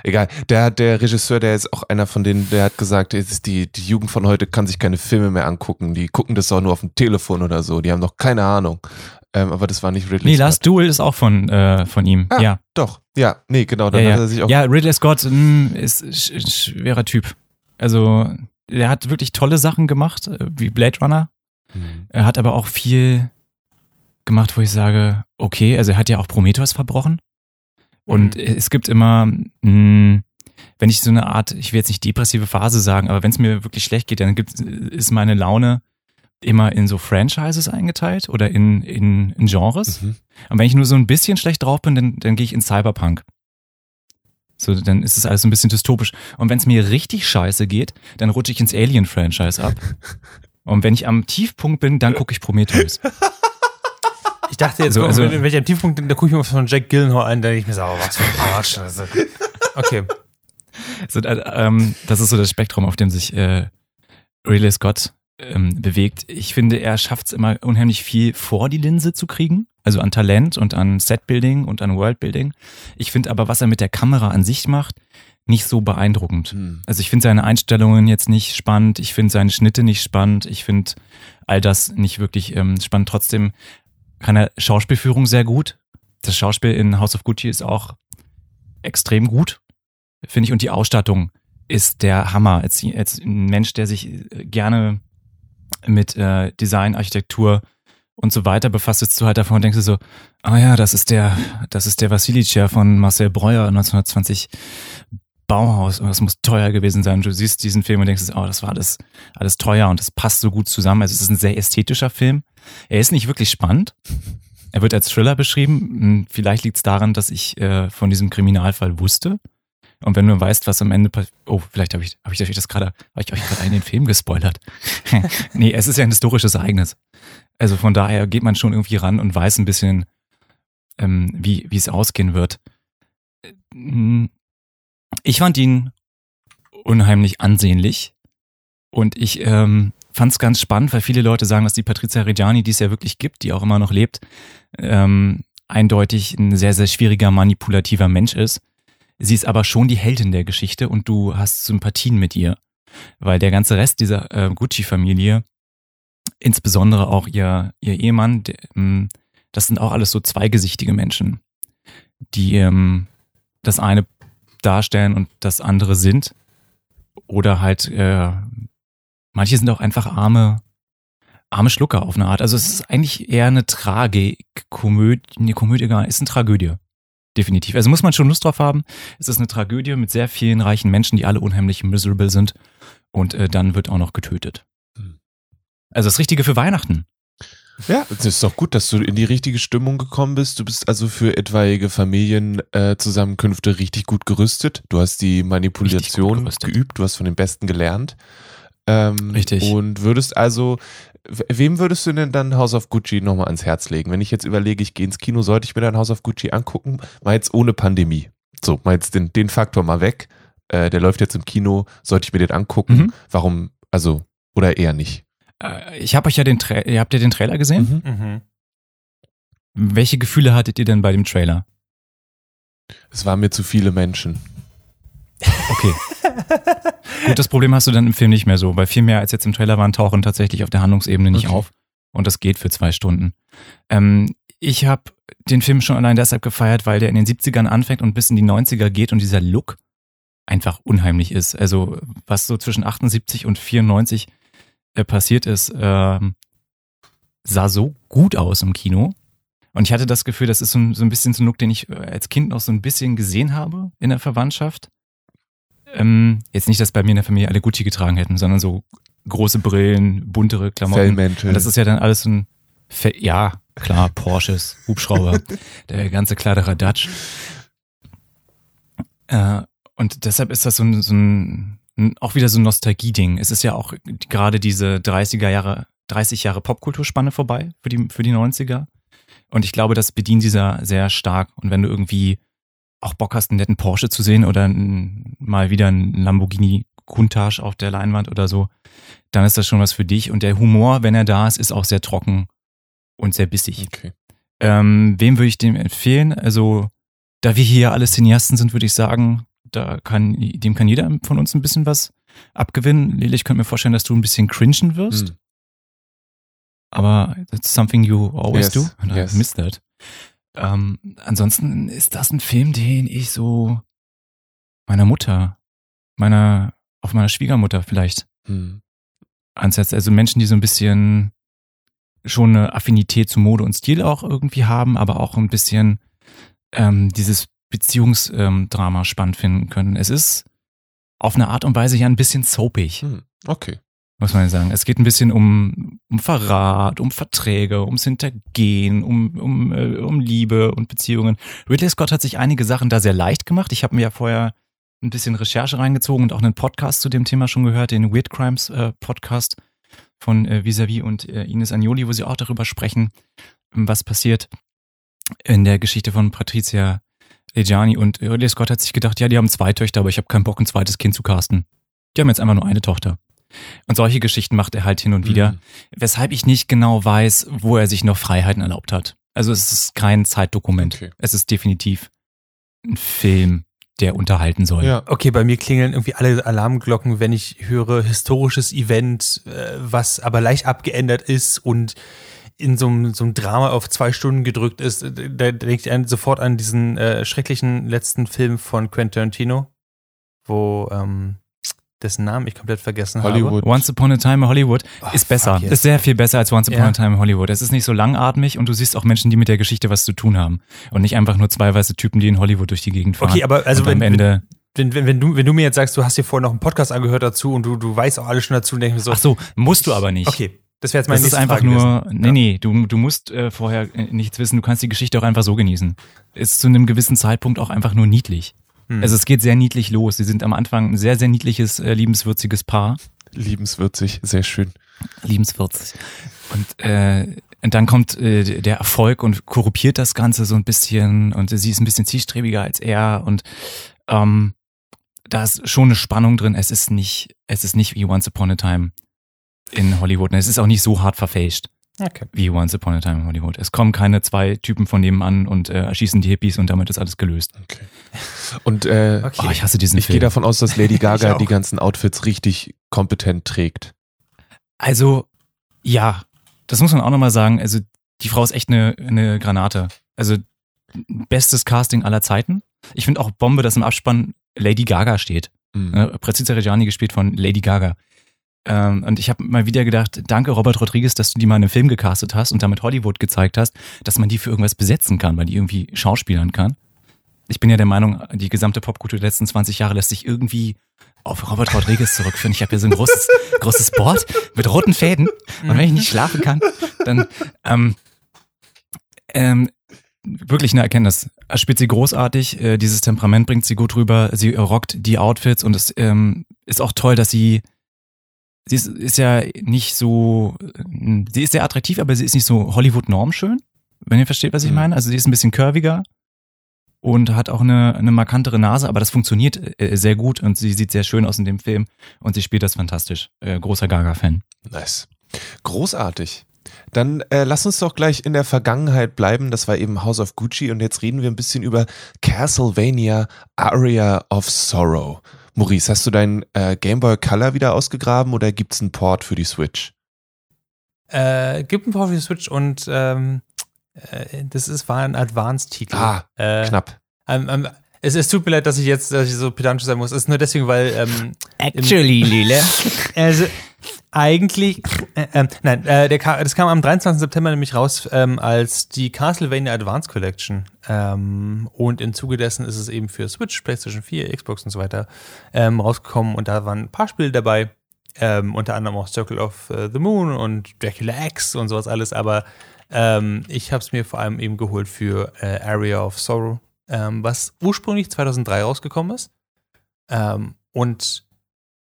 Egal, der, der Regisseur, der ist auch einer von denen, der hat gesagt, die, die Jugend von heute kann sich keine Filme mehr angucken. Die gucken das auch nur auf dem Telefon oder so. Die haben noch keine Ahnung. Ähm, aber das war nicht Ridley Nee, Scott. Last Duel ist auch von, äh, von ihm. Ah, ja. Doch, ja, nee, genau. Dann ja, hat er sich auch. ja, Ridley Scott mh, ist sch ein schwerer Typ. Also, er hat wirklich tolle Sachen gemacht, äh, wie Blade Runner. Hm. Er hat aber auch viel gemacht, wo ich sage, okay, also er hat ja auch Prometheus verbrochen. Und Mhm. es gibt immer, mh, wenn ich so eine Art, ich will jetzt nicht depressive Phase sagen, aber wenn es mir wirklich schlecht geht, dann gibt, ist meine Laune immer in so Franchises eingeteilt oder in, in, in Genres. Mhm. Und wenn ich nur so ein bisschen schlecht drauf bin, dann, dann gehe ich in Cyberpunk. So, dann ist es alles so ein bisschen dystopisch. Und wenn es mir richtig scheiße geht, dann rutsche ich ins Alien-Franchise ab. (laughs) Und wenn ich am Tiefpunkt bin, dann gucke ich Prometheus. (laughs) Ich dachte jetzt, So, also- wenn, wenn ich am Tiefpunkt da gucke ich mir was von Jack Gyllenhaal an, da denke ich mir so, oh, was für ein Quatsch. Also, okay. So, äh, ähm, das ist so das Spektrum, auf dem sich äh, Ridley Scott ähm, bewegt. Ich finde, er schafft es immer unheimlich viel vor die Linse zu kriegen. Also an Talent und an Setbuilding und an Worldbuilding. Ich finde aber, was er mit der Kamera an sich macht, nicht so beeindruckend. Hm. Also ich finde seine Einstellungen jetzt nicht spannend, ich finde seine Schnitte nicht spannend, ich finde all das nicht wirklich ähm, spannend. Trotzdem kann er Schauspielführung sehr gut. Das Schauspiel in House of Gucci ist auch extrem gut, finde ich. Und die Ausstattung ist der Hammer. Als, als ein Mensch, der sich äh, gerne mit äh, Design, Architektur und so weiter befasst, sitzt du halt davon und denkst du so, ah ja, das ist der, das ist der Vassilitschew von Marcel Breuer 1920 Bauhaus. Und das muss teuer gewesen sein. Du siehst diesen Film und denkst, oh, das war alles, alles teuer und das passt so gut zusammen. Also es ist ein sehr ästhetischer Film. Er ist nicht wirklich spannend. Er wird als Thriller beschrieben. Hm, Vielleicht liegt es daran, dass ich äh, von diesem Kriminalfall wusste. Und wenn du weißt, was am Ende passiert. Oh, vielleicht habe ich, hab ich euch das gerade, habe ich euch gerade einen den Film gespoilert. (laughs) nee, es ist ja ein historisches Ereignis. Also von daher geht man schon irgendwie ran und weiß ein bisschen, ähm, wie, wie es ausgehen wird. Hm, Ich fand ihn unheimlich ansehnlich. Und ich ähm, fand es ganz spannend, weil viele Leute sagen, dass die Patrizia Reggiani, die es ja wirklich gibt, die auch immer noch lebt, ähm, eindeutig ein sehr, sehr schwieriger, manipulativer Mensch ist. Sie ist aber schon die Heldin der Geschichte und du hast Sympathien mit ihr. Weil der ganze Rest dieser äh, Gucci-Familie, insbesondere auch ihr, ihr Ehemann, der, ähm, das sind auch alles so zweigesichtige Menschen, die ähm, das eine darstellen und das andere sind. Oder halt, äh, manche sind auch einfach arme, arme Schlucker auf eine Art. Also es ist eigentlich eher eine Tragik, Komödie, eine Komödie gar ist eine Tragödie. Definitiv. Also muss man schon Lust drauf haben. Es ist eine Tragödie mit sehr vielen reichen Menschen, die alle unheimlich miserable sind. Und äh, dann wird auch noch getötet. Hm. Also das Richtige für Weihnachten. Ja, es ist doch gut, dass du in die richtige Stimmung gekommen bist. Du bist also für etwaige Familienzusammenkünfte richtig gut gerüstet. Du hast die Manipulation geübt, du hast von den Besten gelernt. Ähm, Richtig. Und würdest also, wem würdest du denn dann House of Gucci nochmal ans Herz legen? Wenn ich jetzt überlege, ich gehe ins Kino, sollte ich mir dann House of Gucci angucken? Mal jetzt ohne Pandemie. So, mal jetzt den, den Faktor mal weg. Äh, der läuft jetzt im Kino, sollte ich mir den angucken? Mhm. Warum, also, oder eher nicht? Äh, ich habe euch ja den Tra ihr habt ihr den Trailer gesehen? Mhm. Welche Gefühle hattet ihr denn bei dem Trailer? Es waren mir zu viele Menschen. Okay. (laughs) Gut, das Problem hast du dann im Film nicht mehr so, weil viel mehr als jetzt im Trailer waren, tauchen tatsächlich auf der Handlungsebene nicht Okay. auf. Und das geht für zwei Stunden. Ähm, ich habe den Film schon allein deshalb gefeiert, weil der in den 70ern anfängt und bis in die 90er geht und dieser Look einfach unheimlich ist. Also was so zwischen 78 und 94 äh, passiert ist, ähm, sah so gut aus im Kino. Und ich hatte das Gefühl, das ist so ein, so ein bisschen so ein Look, den ich äh, als Kind noch so ein bisschen gesehen habe in der Verwandtschaft. Ähm, jetzt nicht, dass bei mir in der Familie alle Gucci getragen hätten, sondern so große Brillen, buntere Klamotten. Fellmäntel. Und das ist ja dann alles so ein, Fe ja, klar, Porsches, Hubschrauber, (laughs) der ganze Kladderadatsch. Äh, und deshalb ist das so ein, so ein auch wieder so ein Nostalgie-Ding. Es ist ja auch gerade diese 30er Jahre, 30 Jahre Popkulturspanne vorbei für die, für die 90er. Und ich glaube, das bedient dieser sehr stark. Und wenn du irgendwie auch Bock hast, einen netten Porsche zu sehen oder ein, mal wieder ein Lamborghini Countach auf der Leinwand oder so, dann ist das schon was für dich. Und der Humor, wenn er da ist, ist auch sehr trocken und sehr bissig. Okay. Ähm, wem würde ich dem empfehlen? Also, da wir hier alle Cineasten sind, würde ich sagen, da kann, dem kann jeder von uns ein bisschen was abgewinnen. Lili, ich könnte mir vorstellen, dass du ein bisschen cringen wirst. Hm. aber that's something you always Yes, do. And yes. I miss that. Ähm, ansonsten ist das ein Film, den ich so meiner Mutter, meiner, auf meiner Schwiegermutter vielleicht Hm. ansetzt. Also Menschen, die so ein bisschen schon eine Affinität zu Mode und Stil auch irgendwie haben, aber auch ein bisschen ähm, dieses Beziehungsdrama spannend finden können. Es ist auf eine Art und Weise ja ein bisschen soapig, Hm. Okay. Muss man sagen. Es geht ein bisschen um, um Verrat, um Verträge, ums Hintergehen, um, um, äh, um Liebe und Beziehungen. Ridley Scott hat sich einige Sachen da sehr leicht gemacht. Ich habe mir ja vorher ein bisschen Recherche reingezogen und auch einen Podcast zu dem Thema schon gehört, den Weird Crimes äh, Podcast von äh, Visavi und äh, Ines Agnoli, wo sie auch darüber sprechen, was passiert in der Geschichte von Patricia Reggiani. Und Ridley Scott hat sich gedacht, ja, die haben zwei Töchter, aber ich habe keinen Bock, ein zweites Kind zu casten. Die haben jetzt einfach nur eine Tochter. Und solche Geschichten macht er halt hin und wieder, Hm. weshalb ich nicht genau weiß, wo er sich noch Freiheiten erlaubt hat. Also es ist kein Zeitdokument. Okay. Es ist definitiv ein Film, der unterhalten soll. Ja. Okay, bei mir klingeln irgendwie alle Alarmglocken, wenn ich höre historisches Event, äh, was aber leicht abgeändert ist und in so einem, so einem Drama auf zwei Stunden gedrückt ist. Da da denkt ich sofort an diesen äh, schrecklichen letzten Film von Quentin Tarantino, wo ähm, dessen Namen ich komplett vergessen Hollywood. Once Upon a Time in Hollywood habe. ist besser. yes. Ist sehr viel besser als Once Upon Ja. a Time in Hollywood. Es ist nicht so langatmig und du siehst auch Menschen, die mit der Geschichte was zu tun haben. Und nicht einfach nur zwei weiße Typen, die in Hollywood durch die Gegend fahren. Okay, aber also und am wenn, Ende. wenn, wenn, wenn, du, wenn du mir jetzt sagst, du hast dir vorher noch einen Podcast angehört dazu und du, du weißt auch alles schon dazu, dann denke ich mir so, Ach so, musst du aber nicht. okay, das wäre jetzt meine Das ist einfach Frage nur, gewesen. nee, nee, du, du musst äh, vorher äh, nichts wissen, du kannst die Geschichte auch einfach so genießen. Ist zu einem gewissen Zeitpunkt auch einfach nur niedlich. Hm. Also es geht sehr niedlich los. Sie sind am Anfang ein sehr, sehr niedliches, äh, liebenswürziges Paar. Liebenswürzig, sehr schön. Liebenswürzig. Und, äh, und dann kommt äh, der Erfolg und korruptiert das Ganze so ein bisschen und sie ist ein bisschen zielstrebiger als er und ähm, da ist schon eine Spannung drin. Es ist nicht, es ist nicht wie Once Upon a Time in Hollywood. Und es ist auch nicht so hart verfälscht Okay. wie Once Upon a Time in Hollywood. Es kommen keine zwei Typen von nebenan und äh, erschießen die Hippies und damit ist alles gelöst. Okay. Und äh, Okay. Oh, ich hasse diesen ich gehe davon aus, dass Lady (laughs) Gaga die ganzen Outfits richtig kompetent trägt. Also, ja, das muss man auch nochmal sagen. Also, die Frau ist echt eine, eine Granate. Also, bestes Casting aller Zeiten. Ich finde auch Bombe, dass im Abspann Lady Gaga steht. Mhm. Präzisa Reggiani gespielt von Lady Gaga. Ähm, und ich habe mal wieder gedacht, danke Robert Rodriguez, dass du die mal in einem Film gecastet hast und damit Hollywood gezeigt hast, dass man die für irgendwas besetzen kann, weil die irgendwie schauspielern kann. Ich bin ja der Meinung, die gesamte Popkultur der letzten 20 Jahre lässt sich irgendwie auf Robert Rodriguez zurückführen. Ich habe hier so ein großes, (laughs) großes Board mit roten Fäden und wenn ich nicht schlafen kann, dann ähm, ähm, wirklich eine Erkenntnis. Er spielt sie großartig, äh, dieses Temperament bringt sie gut rüber, sie rockt die Outfits und es ähm, ist auch toll, dass sie sie ist, ist ja nicht so, äh, sie ist sehr attraktiv, aber sie ist nicht so Hollywood-normschön, wenn ihr versteht, was ich Mhm. meine. Also sie ist ein bisschen curviger und hat auch eine, eine markantere Nase, aber das funktioniert äh, sehr gut und sie sieht sehr schön aus in dem Film und sie spielt das fantastisch. Äh, großer Gaga-Fan. Nice. Großartig. Dann äh, lass uns doch gleich in der Vergangenheit bleiben. Das war eben House of Gucci und jetzt reden wir ein bisschen über Castlevania Aria of Sorrow. Maurice, hast du deinen äh, Game Boy Color wieder ausgegraben oder gibt's einen Port für die Switch? Äh, gibt ein paar für die Switch und ähm, äh, das ist, war ein Advanced-Titel. Ah, äh, Knapp. Ähm, ähm, es, es tut mir leid, dass ich jetzt dass ich so pedantisch sein muss. Es ist nur deswegen, weil ähm, Actually, Lile. (laughs) also eigentlich, äh, ähm, nein, äh, der, das kam am 23. September nämlich raus ähm, als die Castlevania Advance Collection. Ähm, und im Zuge dessen ist es eben für Switch, PlayStation 4, Xbox und so weiter ähm, rausgekommen. Und da waren ein paar Spiele dabei. Ähm, unter anderem auch Circle of äh, the Moon und Dracula X und sowas alles. Aber ähm, ich habe es mir vor allem eben geholt für äh, Area of Sorrow, ähm, was ursprünglich 2003 rausgekommen ist. Und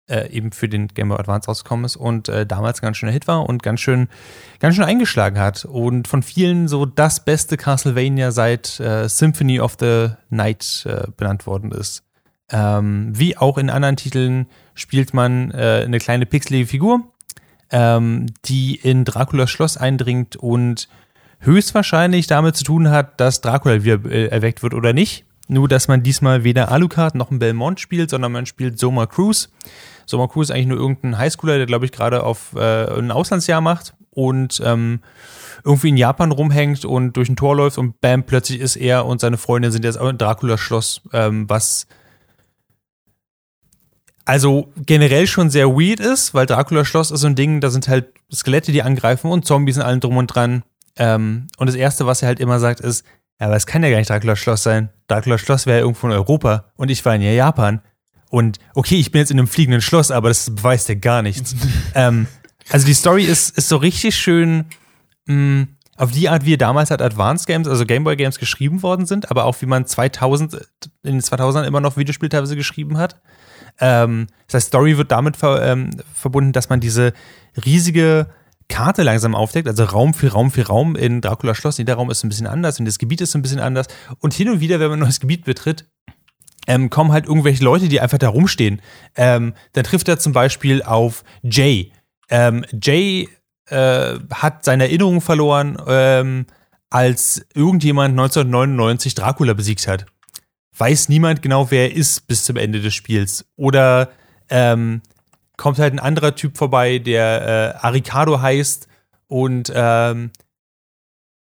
äh, eben für den Game Boy Advance rausgekommen ist und äh, damals ganz schöner Hit war und ganz schön, ganz schön eingeschlagen hat und von vielen so das beste Castlevania seit äh, Symphony of the Night äh, benannt worden ist. Ähm, wie auch in anderen Titeln spielt man äh, eine kleine pixelige Figur, ähm, die in Draculas Schloss eindringt und höchstwahrscheinlich damit zu tun hat, dass Dracula wieder äh, erweckt wird oder nicht. Nur, dass man diesmal weder Alucard noch ein Belmont spielt, sondern man spielt Soma Cruise. Soma Cruise ist eigentlich nur irgendein Highschooler, der, glaube ich, gerade auf äh, ein Auslandsjahr macht und ähm, irgendwie in Japan rumhängt und durch ein Tor läuft und bam, plötzlich ist er und seine Freundin sind jetzt auch in Dracula-Schloss, ähm, was also generell schon sehr weird ist, weil Dracula-Schloss ist so ein Ding, da sind halt Skelette, die angreifen und Zombies und allem drum und dran. Ähm, und das Erste, was er halt immer sagt, ist, ja, aber es kann ja gar nicht Dracula-Schloss sein. Dracula-Schloss wäre ja irgendwo in Europa und ich war in Japan. Und okay, ich bin jetzt in einem fliegenden Schloss, aber das beweist ja gar nichts. (laughs) ähm, also die Story ist, ist so richtig schön mh, mm, auf die Art, wie damals halt Advanced Games, also Gameboy Games geschrieben worden sind, aber auch wie man 2000, in den 2000ern immer noch Videospiele teilweise geschrieben hat. Ähm, das heißt, Story wird damit ver, ähm, verbunden, dass man diese riesige Karte langsam aufdeckt, also Raum für Raum für Raum in Dracula Schloss. Jeder Raum ist ein bisschen anders und das Gebiet ist ein bisschen anders. Und hin und wieder, wenn man ein neues Gebiet betritt, ähm, kommen halt irgendwelche Leute, die einfach da rumstehen. Ähm, dann trifft er zum Beispiel auf Jay. Ähm, Jay äh, hat seine Erinnerungen verloren, ähm, als irgendjemand 1999 Dracula besiegt hat. Weiß niemand genau, wer er ist bis zum Ende des Spiels. Oder ähm, kommt halt ein anderer Typ vorbei, der äh, Aricado heißt und ähm,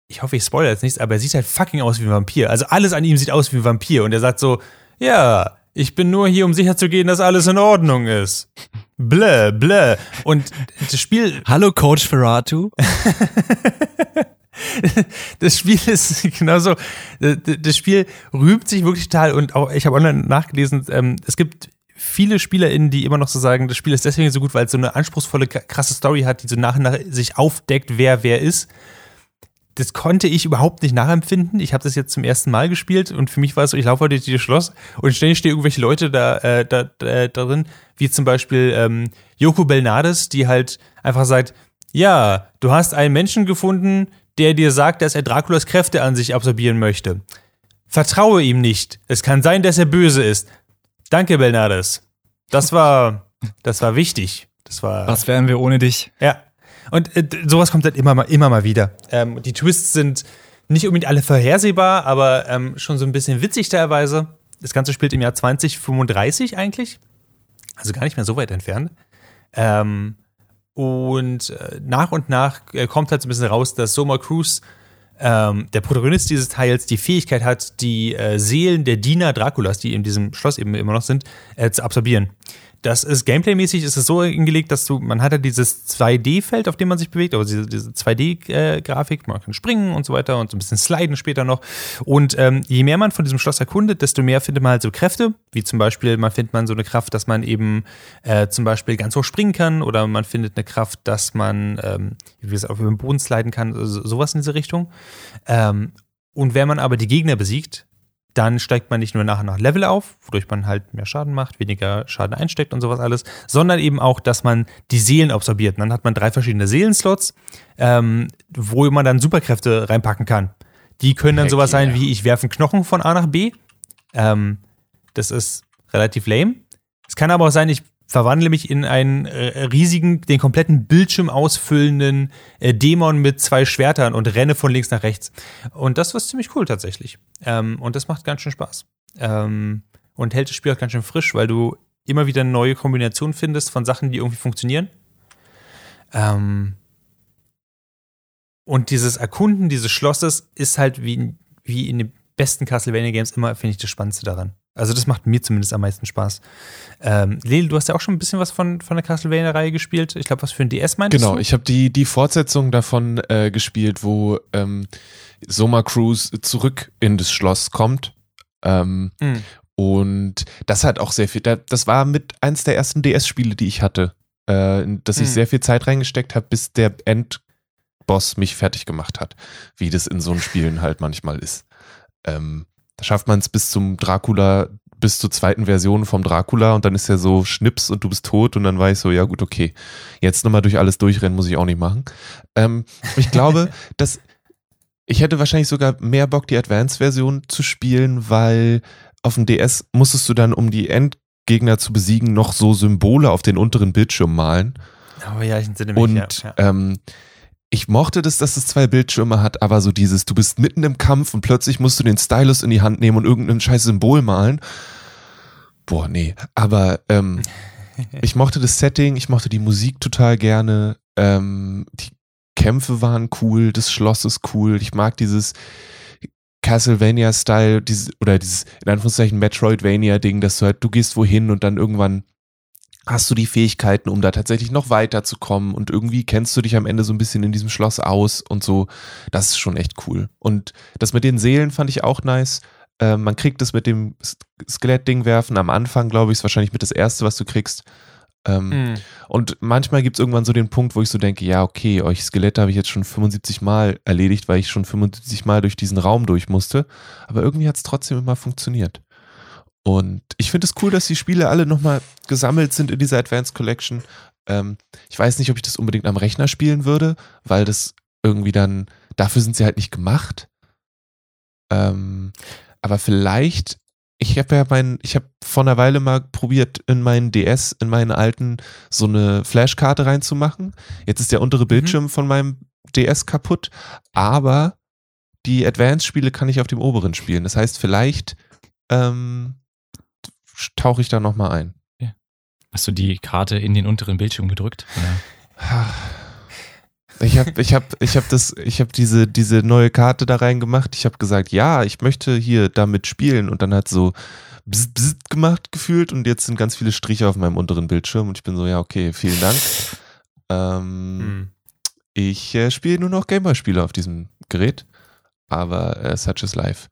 ich hoffe, ich spoilere jetzt nichts, aber er sieht halt fucking aus wie ein Vampir. Also alles an ihm sieht aus wie ein Vampir und er sagt so, ja, ich bin nur hier, um sicherzugehen, dass alles in Ordnung ist. Bläh, bläh. Und das Spiel. (laughs) Hallo, Coach Ferratu. (laughs) das Spiel ist (laughs) genauso. Das Spiel rühmt sich wirklich total und auch, ich habe online nachgelesen, ähm, es gibt viele SpielerInnen, die immer noch so sagen, das Spiel ist deswegen so gut, weil es so eine anspruchsvolle, krasse Story hat, die so nach und nach sich aufdeckt, wer wer ist. Das konnte ich überhaupt nicht nachempfinden. Ich habe das jetzt zum ersten Mal gespielt und für mich war es so, ich laufe heute durch das Schloss und ständig stehen irgendwelche Leute da, äh, da, da, drin, wie zum Beispiel ähm, Joko Belnades, die halt einfach sagt, ja, du hast einen Menschen gefunden, der dir sagt, dass er Draculas Kräfte an sich absorbieren möchte. Vertraue ihm nicht. Es kann sein, dass er böse ist. Danke, Belnades. Das war, das war wichtig. Das war. Was wären wir ohne dich? Ja. Und äh, sowas kommt halt immer mal, immer mal wieder. Ähm, die Twists sind nicht unbedingt alle vorhersehbar, aber ähm, schon so ein bisschen witzig teilweise. Das Ganze spielt im Jahr 2035 eigentlich. Also gar nicht mehr so weit entfernt. Ähm, und äh, nach und nach äh, kommt halt so ein bisschen raus, dass Soma Cruz ähm, der Protagonist dieses Teils die Fähigkeit hat, die äh, Seelen der Diener Draculas, die in diesem Schloss eben immer noch sind, äh, zu absorbieren. Das ist gameplaymäßig ist es so hingelegt, dass du, man hat ja dieses 2D-Feld, auf dem man sich bewegt, also diese, diese 2D-Grafik, man kann springen und so weiter und so ein bisschen sliden später noch. Und ähm, je mehr man von diesem Schloss erkundet, desto mehr findet man halt so Kräfte, wie zum Beispiel, man findet man so eine Kraft, dass man eben äh, zum Beispiel ganz hoch springen kann oder man findet eine Kraft, dass man, ähm, wie gesagt, auf dem Boden sliden kann, also sowas in diese Richtung. Ähm, und wenn man aber die Gegner besiegt, dann steigt man nicht nur nach und nach Level auf, wodurch man halt mehr Schaden macht, weniger Schaden einsteckt und sowas alles, sondern eben auch, dass man die Seelen absorbiert. Und dann hat man drei verschiedene Seelenslots, ähm, wo man dann Superkräfte reinpacken kann. Die können dann Heck sowas yeah. sein wie, ich werfe einen Knochen von A nach B. Ähm, das ist relativ lame. Es kann aber auch sein, ich verwandle mich in einen äh, riesigen, den kompletten Bildschirm ausfüllenden äh, Dämon mit zwei Schwertern und renne von links nach rechts. Und das war ziemlich cool tatsächlich. Ähm, und das macht ganz schön Spaß. Ähm, und hält das Spiel auch ganz schön frisch, weil du immer wieder neue Kombinationen findest von Sachen, die irgendwie funktionieren. Ähm, und dieses Erkunden dieses Schlosses ist halt wie, wie in den besten Castlevania Games immer, finde ich, das Spannendste daran. Also das macht mir zumindest am meisten Spaß. Ähm, Lil, du hast ja auch schon ein bisschen was von, von der Castlevania-Reihe gespielt. Ich glaube, was für ein DS meintest genau, du? Genau, ich habe die, die Fortsetzung davon äh, gespielt, wo ähm, Soma Cruise zurück in das Schloss kommt. Ähm, mhm. Und das hat auch sehr viel, das war mit eins der ersten DS-Spiele, die ich hatte, äh, dass ich mhm. sehr viel Zeit reingesteckt habe, bis der Endboss mich fertig gemacht hat, wie das in so einem Spielen halt manchmal ist. Ähm, da schafft man es bis zum Dracula, bis zur zweiten Version vom Dracula und dann ist er so Schnips und du bist tot und dann war ich so, ja gut, okay. Jetzt nochmal durch alles durchrennen muss ich auch nicht machen. Ähm, ich glaube, (laughs) dass ich hätte wahrscheinlich sogar mehr Bock, die Advanced-Version zu spielen, weil auf dem DS musstest du dann, um die Endgegner zu besiegen, noch so Symbole auf den unteren Bildschirm malen. Oh ja, ich entsinne mich. Und ja. Ähm, ich mochte das, dass es zwei Bildschirme hat, aber so dieses, du bist mitten im Kampf und plötzlich musst du den Stylus in die Hand nehmen und irgendein scheiß Symbol malen. Boah, nee. Aber ähm, (laughs) ich mochte das Setting, ich mochte die Musik total gerne. Ähm, die Kämpfe waren cool, das Schloss ist cool. Ich mag dieses Castlevania-Style, dieses, oder dieses, in Anführungszeichen, Metroidvania-Ding, dass du halt, du gehst wohin und dann irgendwann hast du die Fähigkeiten, um da tatsächlich noch weiterzukommen und irgendwie kennst du dich am Ende so ein bisschen in diesem Schloss aus und so. Das ist schon echt cool. Und das mit den Seelen fand ich auch nice. Äh, man kriegt das mit dem Skelettding werfen am Anfang, glaube ich, ist wahrscheinlich mit das erste, was du kriegst. Ähm, mhm. Und manchmal gibt es irgendwann so den Punkt, wo ich so denke, ja, okay, euch Skelette habe ich jetzt schon 75 Mal erledigt, weil ich schon 75 Mal durch diesen Raum durch musste. Aber irgendwie hat es trotzdem immer funktioniert. Und ich finde es cool, dass die Spiele alle nochmal gesammelt sind in dieser Advanced Collection. Ähm, ich weiß nicht, ob ich das unbedingt am Rechner spielen würde, weil das irgendwie dann, dafür sind sie halt nicht gemacht. Ähm, aber vielleicht, ich habe ja mein, ich habe vor einer Weile mal probiert, in meinen DS, in meinen alten, so eine Flashkarte reinzumachen. Jetzt ist der untere mhm. Bildschirm mhm. von meinem DS kaputt, aber die Advanced-Spiele kann ich auf dem oberen spielen. Das heißt, vielleicht ähm, tauche ich da nochmal ein. Ja. Hast du die Karte in den unteren Bildschirm gedrückt? Ja. Ich habe ich hab, ich hab das, ich habe diese, diese neue Karte da reingemacht. Ich habe gesagt, ja, ich möchte hier damit spielen und dann hat so bzzt, bzzt gemacht gefühlt und jetzt sind ganz viele Striche auf meinem unteren Bildschirm und ich bin so, ja, okay, vielen Dank. Ähm, hm. Ich äh, spiele nur noch Gameboy-Spiele auf diesem Gerät, aber äh, such is life.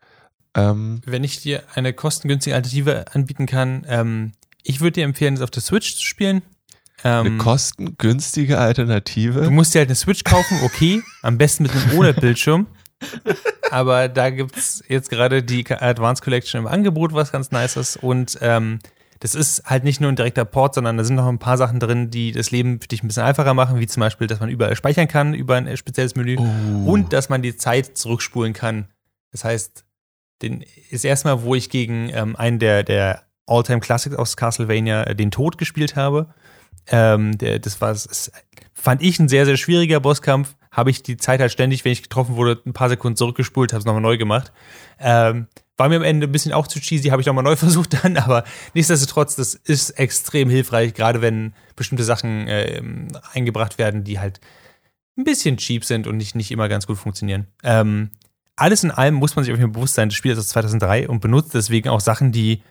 Ähm, Wenn ich dir eine kostengünstige Alternative anbieten kann, ähm, ich würde dir empfehlen, es auf der Switch zu spielen. Ähm, eine kostengünstige Alternative? Du musst dir halt eine Switch kaufen, okay, am besten mit einem OLED-Bildschirm. Aber da gibt es jetzt gerade die Advanced Collection im Angebot, was ganz nice ist. Und ähm, das ist halt nicht nur ein direkter Port, sondern da sind noch ein paar Sachen drin, die das Leben für dich ein bisschen einfacher machen, wie zum Beispiel, dass man überall speichern kann über ein spezielles Menü oh. und dass man die Zeit zurückspulen kann. Das heißt, den ist erstmal, wo ich gegen ähm, einen der, der All-Time Classics aus Castlevania äh, den Tod gespielt habe. Ähm, der, das war, das fand ich ein sehr, sehr schwieriger Bosskampf. Habe ich die Zeit halt ständig, wenn ich getroffen wurde, ein paar Sekunden zurückgespult, habe es nochmal neu gemacht. Ähm, war mir am Ende ein bisschen auch zu cheesy, habe ich nochmal neu (laughs) versucht dann, aber nichtsdestotrotz, das ist extrem hilfreich, gerade wenn bestimmte Sachen äh, eingebracht werden, die halt ein bisschen cheap sind und nicht, nicht immer ganz gut funktionieren. Ähm, alles in allem muss man sich auf jeden Fall bewusst sein, das Spiel ist aus 2003 und benutzt deswegen auch Sachen, die,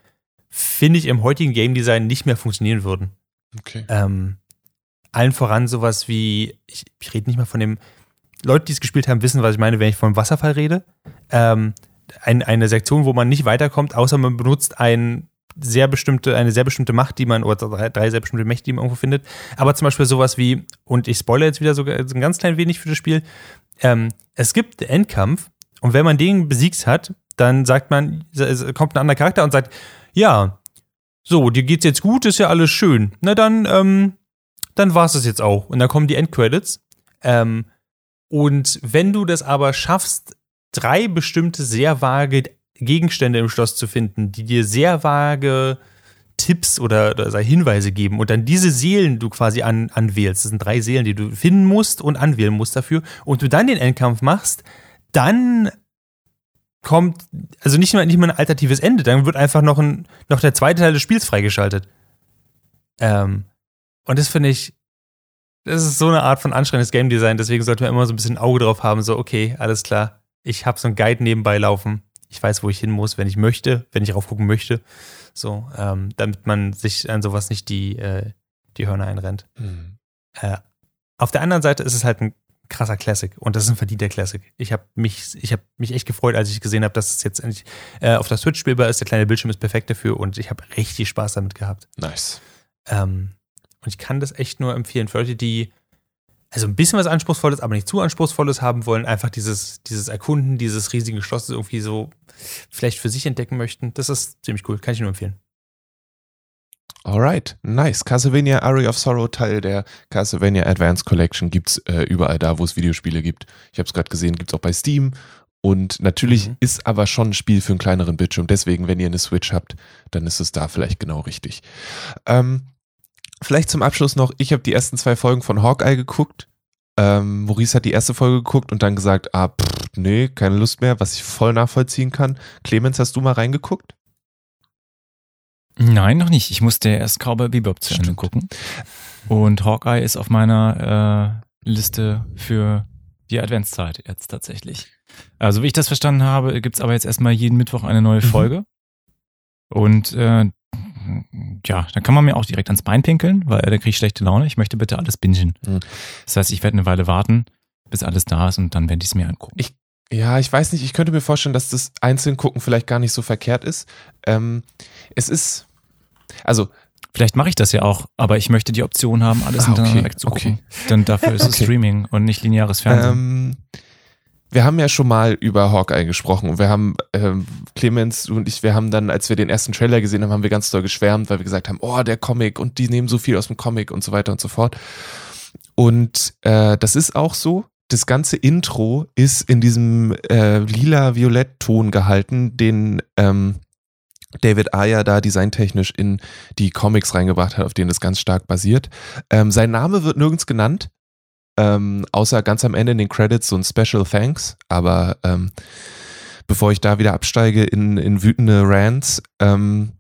finde ich, im heutigen Game Design nicht mehr funktionieren würden. Okay. Ähm, allen voran sowas wie, ich, ich rede nicht mal von dem, Leute, die es gespielt haben, wissen, was ich meine, wenn ich vom Wasserfall rede. Ähm, ein, eine Sektion, wo man nicht weiterkommt, außer man benutzt ein sehr bestimmte, eine sehr bestimmte Macht, die man, oder drei, drei sehr bestimmte Mächte, die man irgendwo findet. Aber zum Beispiel sowas wie, und ich spoilere jetzt wieder sogar so ein ganz klein wenig für das Spiel, ähm, es gibt Endkampf, und wenn man den besiegt hat, dann sagt man, kommt ein anderer Charakter und sagt, ja, so, dir geht's jetzt gut, ist ja alles schön. Na dann, ähm, dann war's das jetzt auch. Und dann kommen die Endcredits. Ähm, und wenn du das aber schaffst, drei bestimmte sehr vage Gegenstände im Schloss zu finden, die dir sehr vage Tipps oder, oder Hinweise geben und dann diese Seelen du quasi an, anwählst. Das sind drei Seelen, die du finden musst und anwählen musst dafür. Und du dann den Endkampf machst, dann kommt, also nicht mal, nicht mal ein alternatives Ende, dann wird einfach noch, ein, noch der zweite Teil des Spiels freigeschaltet. Ähm, und das finde ich, das ist so eine Art von anstrengendes Game Design, deswegen sollte man immer so ein bisschen Auge drauf haben, so, okay, alles klar, ich habe so ein Guide nebenbei laufen, ich weiß, wo ich hin muss, wenn ich möchte, wenn ich raufgucken möchte, so, ähm, damit man sich an sowas nicht die, äh, die Hörner einrennt. Mhm. Äh, auf der anderen Seite ist es halt ein krasser Classic und das ist ein verdienter Classic. Ich habe mich, ich habe mich echt gefreut, als ich gesehen habe, dass es jetzt endlich äh, auf der Switch spielbar ist. Der kleine Bildschirm ist perfekt dafür und ich habe richtig Spaß damit gehabt. Nice. Ähm, und ich kann das echt nur empfehlen für Leute, die also ein bisschen was Anspruchsvolles, aber nicht zu Anspruchsvolles haben wollen, einfach dieses, dieses Erkunden, dieses riesige Schloss irgendwie so vielleicht für sich entdecken möchten. Das ist ziemlich cool, kann ich nur empfehlen. Alright, nice. Castlevania Area of Sorrow, Teil der Castlevania Advance Collection, gibt's äh, überall da, wo es Videospiele gibt. Ich habe es gerade gesehen, gibt es auch bei Steam. Und natürlich mhm. ist aber schon ein Spiel für einen kleineren Bildschirm. Deswegen, wenn ihr eine Switch habt, dann ist es da vielleicht genau richtig. Ähm, vielleicht zum Abschluss noch, ich habe die ersten zwei Folgen von Hawkeye geguckt. Ähm, Maurice hat die erste Folge geguckt und dann gesagt, ah, pff, nee, keine Lust mehr, was ich voll nachvollziehen kann. Clemens, hast du mal reingeguckt? Nein, noch nicht. Ich musste erst Cowboy Bebop zu Ende gucken. Und Hawkeye ist auf meiner äh, Liste für die Adventszeit jetzt tatsächlich. Also wie ich das verstanden habe, gibt's aber jetzt erstmal jeden Mittwoch eine neue mhm. Folge. Und äh, ja, dann kann man mir auch direkt ans Bein pinkeln, weil da kriege ich schlechte Laune. Ich möchte bitte alles bingen. Mhm. Das heißt, ich werde eine Weile warten, bis alles da ist und dann werde ich es mir angucken. Ich, ja, ich weiß nicht, ich könnte mir vorstellen, dass das einzeln gucken vielleicht gar nicht so verkehrt ist. Ähm, es ist, also Vielleicht mache ich das ja auch, aber ich möchte die Option haben, alles ah, hintereinander okay, wegzugucken. Okay. Denn dafür ist okay. es Streaming und nicht lineares Fernsehen. Ähm, wir haben ja schon mal über Hawkeye gesprochen und wir haben, ähm, Clemens und ich, wir haben dann, als wir den ersten Trailer gesehen haben, haben wir ganz doll geschwärmt, weil wir gesagt haben, oh, der Comic und die nehmen so viel aus dem Comic und so weiter und so fort. Und äh, das ist auch so. Das ganze Intro ist in diesem äh, lila-violett-Ton gehalten, den ähm, David Ayer da designtechnisch in die Comics reingebracht hat, auf denen es ganz stark basiert. Ähm, sein Name wird nirgends genannt, ähm, außer ganz am Ende in den Credits so ein Special Thanks. Aber ähm, bevor ich da wieder absteige in, in wütende Rants, ähm,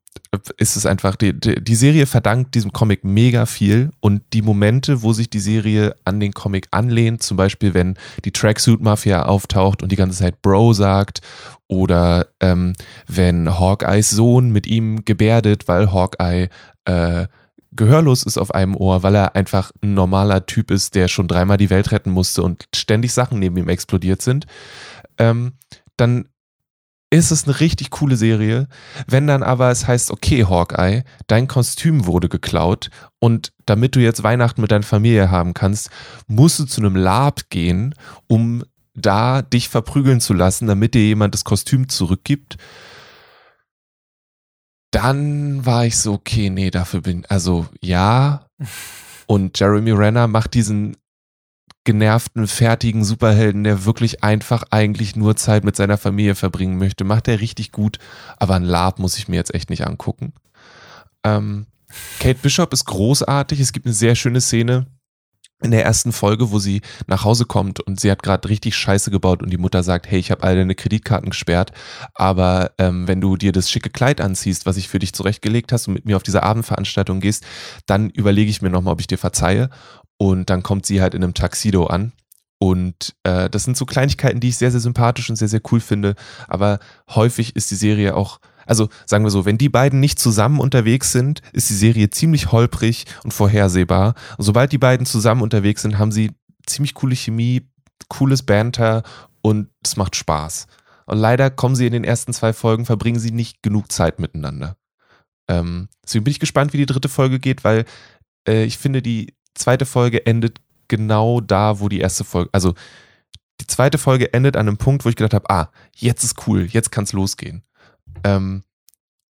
ist es einfach, die, die, Serie verdankt diesem Comic mega viel und die Momente, wo sich die Serie an den Comic anlehnt, zum Beispiel wenn die Tracksuit Mafia auftaucht und die ganze Zeit Bro sagt oder ähm, wenn Hawkeyes Sohn mit ihm gebärdet, weil Hawkeye äh, gehörlos ist auf einem Ohr, weil er einfach ein normaler Typ ist, der schon dreimal die Welt retten musste und ständig Sachen neben ihm explodiert sind, ähm, dann ist es eine richtig coole Serie. Wenn dann aber es heißt, okay, Hawkeye, dein Kostüm wurde geklaut und damit du jetzt Weihnachten mit deiner Familie haben kannst, musst du zu einem Lab gehen, um da dich verprügeln zu lassen, damit dir jemand das Kostüm zurückgibt. Dann war ich so, okay, nee, dafür bin, also ja. (laughs) Und Jeremy Renner macht diesen genervten, fertigen Superhelden, der wirklich einfach eigentlich nur Zeit mit seiner Familie verbringen möchte. Macht er richtig gut, aber ein Lab muss ich mir jetzt echt nicht angucken. Ähm, Kate Bishop ist großartig. Es gibt eine sehr schöne Szene in der ersten Folge, wo sie nach Hause kommt und sie hat gerade richtig Scheiße gebaut und die Mutter sagt, hey, ich habe all deine Kreditkarten gesperrt, aber ähm, wenn du dir das schicke Kleid anziehst, was ich für dich zurechtgelegt hast und mit mir auf diese Abendveranstaltung gehst, dann überlege ich mir nochmal, ob ich dir verzeihe. Und dann kommt sie halt in einem Taxido an. Und äh, das sind so Kleinigkeiten, die ich sehr, sehr sympathisch und sehr, sehr cool finde. Aber häufig ist die Serie auch, also sagen wir so, wenn die beiden nicht zusammen unterwegs sind, ist die Serie ziemlich holprig und vorhersehbar. Und sobald die beiden zusammen unterwegs sind, haben sie ziemlich coole Chemie, cooles Banter und es macht Spaß. Und leider kommen sie in den ersten zwei Folgen, verbringen sie nicht genug Zeit miteinander. Ähm, deswegen bin ich gespannt, wie die dritte Folge geht, weil äh, ich finde, die zweite Folge endet genau da, wo die erste Folge, also die zweite Folge endet an einem Punkt, wo ich gedacht habe, ah, jetzt ist cool, jetzt kann es losgehen. Ähm,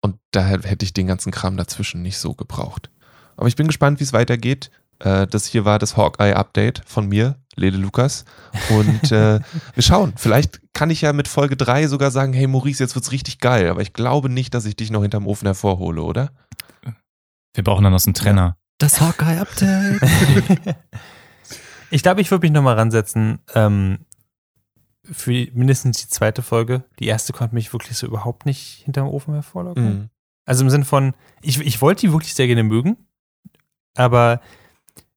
und daher hätte ich den ganzen Kram dazwischen nicht so gebraucht. Aber ich bin gespannt, wie es weitergeht. Äh, das hier war das Hawkeye-Update von mir, Lele Lukas. Und äh, (laughs) wir schauen. Vielleicht kann ich ja mit Folge 3 sogar sagen, hey Maurice, jetzt wird's richtig geil. Aber ich glaube nicht, dass ich dich noch hinterm Ofen hervorhole, oder? Wir brauchen dann noch einen Trenner. Das Hawkeye-Update. (laughs) ich glaube, ich würde mich nochmal ransetzen ähm, für mindestens die zweite Folge. Die erste konnte mich wirklich so überhaupt nicht hinterm Ofen hervorlocken. Mhm. Also im Sinn von, ich, ich wollte die wirklich sehr gerne mögen, aber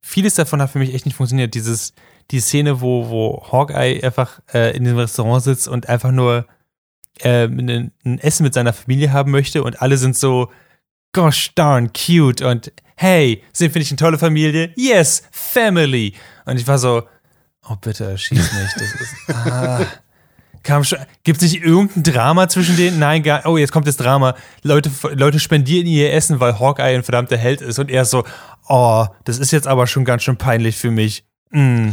vieles davon hat für mich echt nicht funktioniert. Dieses, die Szene, wo, wo Hawkeye einfach äh, in dem Restaurant sitzt und einfach nur äh, ein, ein Essen mit seiner Familie haben möchte und alle sind so, gosh darn cute und hey, sind wir nicht eine tolle Familie? Yes, Family. Und ich war so, oh bitte, schieß nicht. Das ist, (laughs) ah. Kam schon, gibt es nicht irgendein Drama zwischen denen? Nein, gar, oh, jetzt kommt das Drama. Leute, Leute spendieren ihr Essen, weil Hawkeye ein verdammter Held ist. Und er ist so, oh, das ist jetzt aber schon ganz schön peinlich für mich. Mm,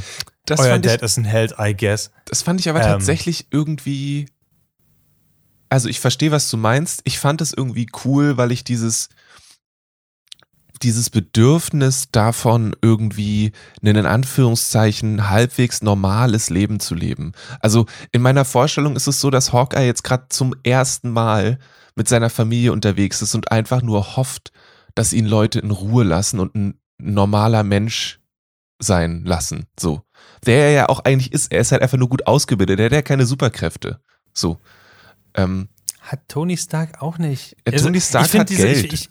euer Dad ich, ist ein Held, I guess. Das fand ich aber ähm, tatsächlich irgendwie. Also ich verstehe, was du meinst. Ich fand es irgendwie cool, weil ich dieses dieses Bedürfnis davon, irgendwie in Anführungszeichen halbwegs normales Leben zu leben. Also in meiner Vorstellung ist es so, dass Hawkeye jetzt gerade zum ersten Mal mit seiner Familie unterwegs ist und einfach nur hofft, dass ihn Leute in Ruhe lassen und ein normaler Mensch sein lassen. So. Der er ja auch eigentlich ist. Er ist halt einfach nur gut ausgebildet. Der hat ja keine Superkräfte. So. Ähm, hat Tony Stark auch nicht. Ja, Tony also, Stark hat diese, Geld. Ich, ich,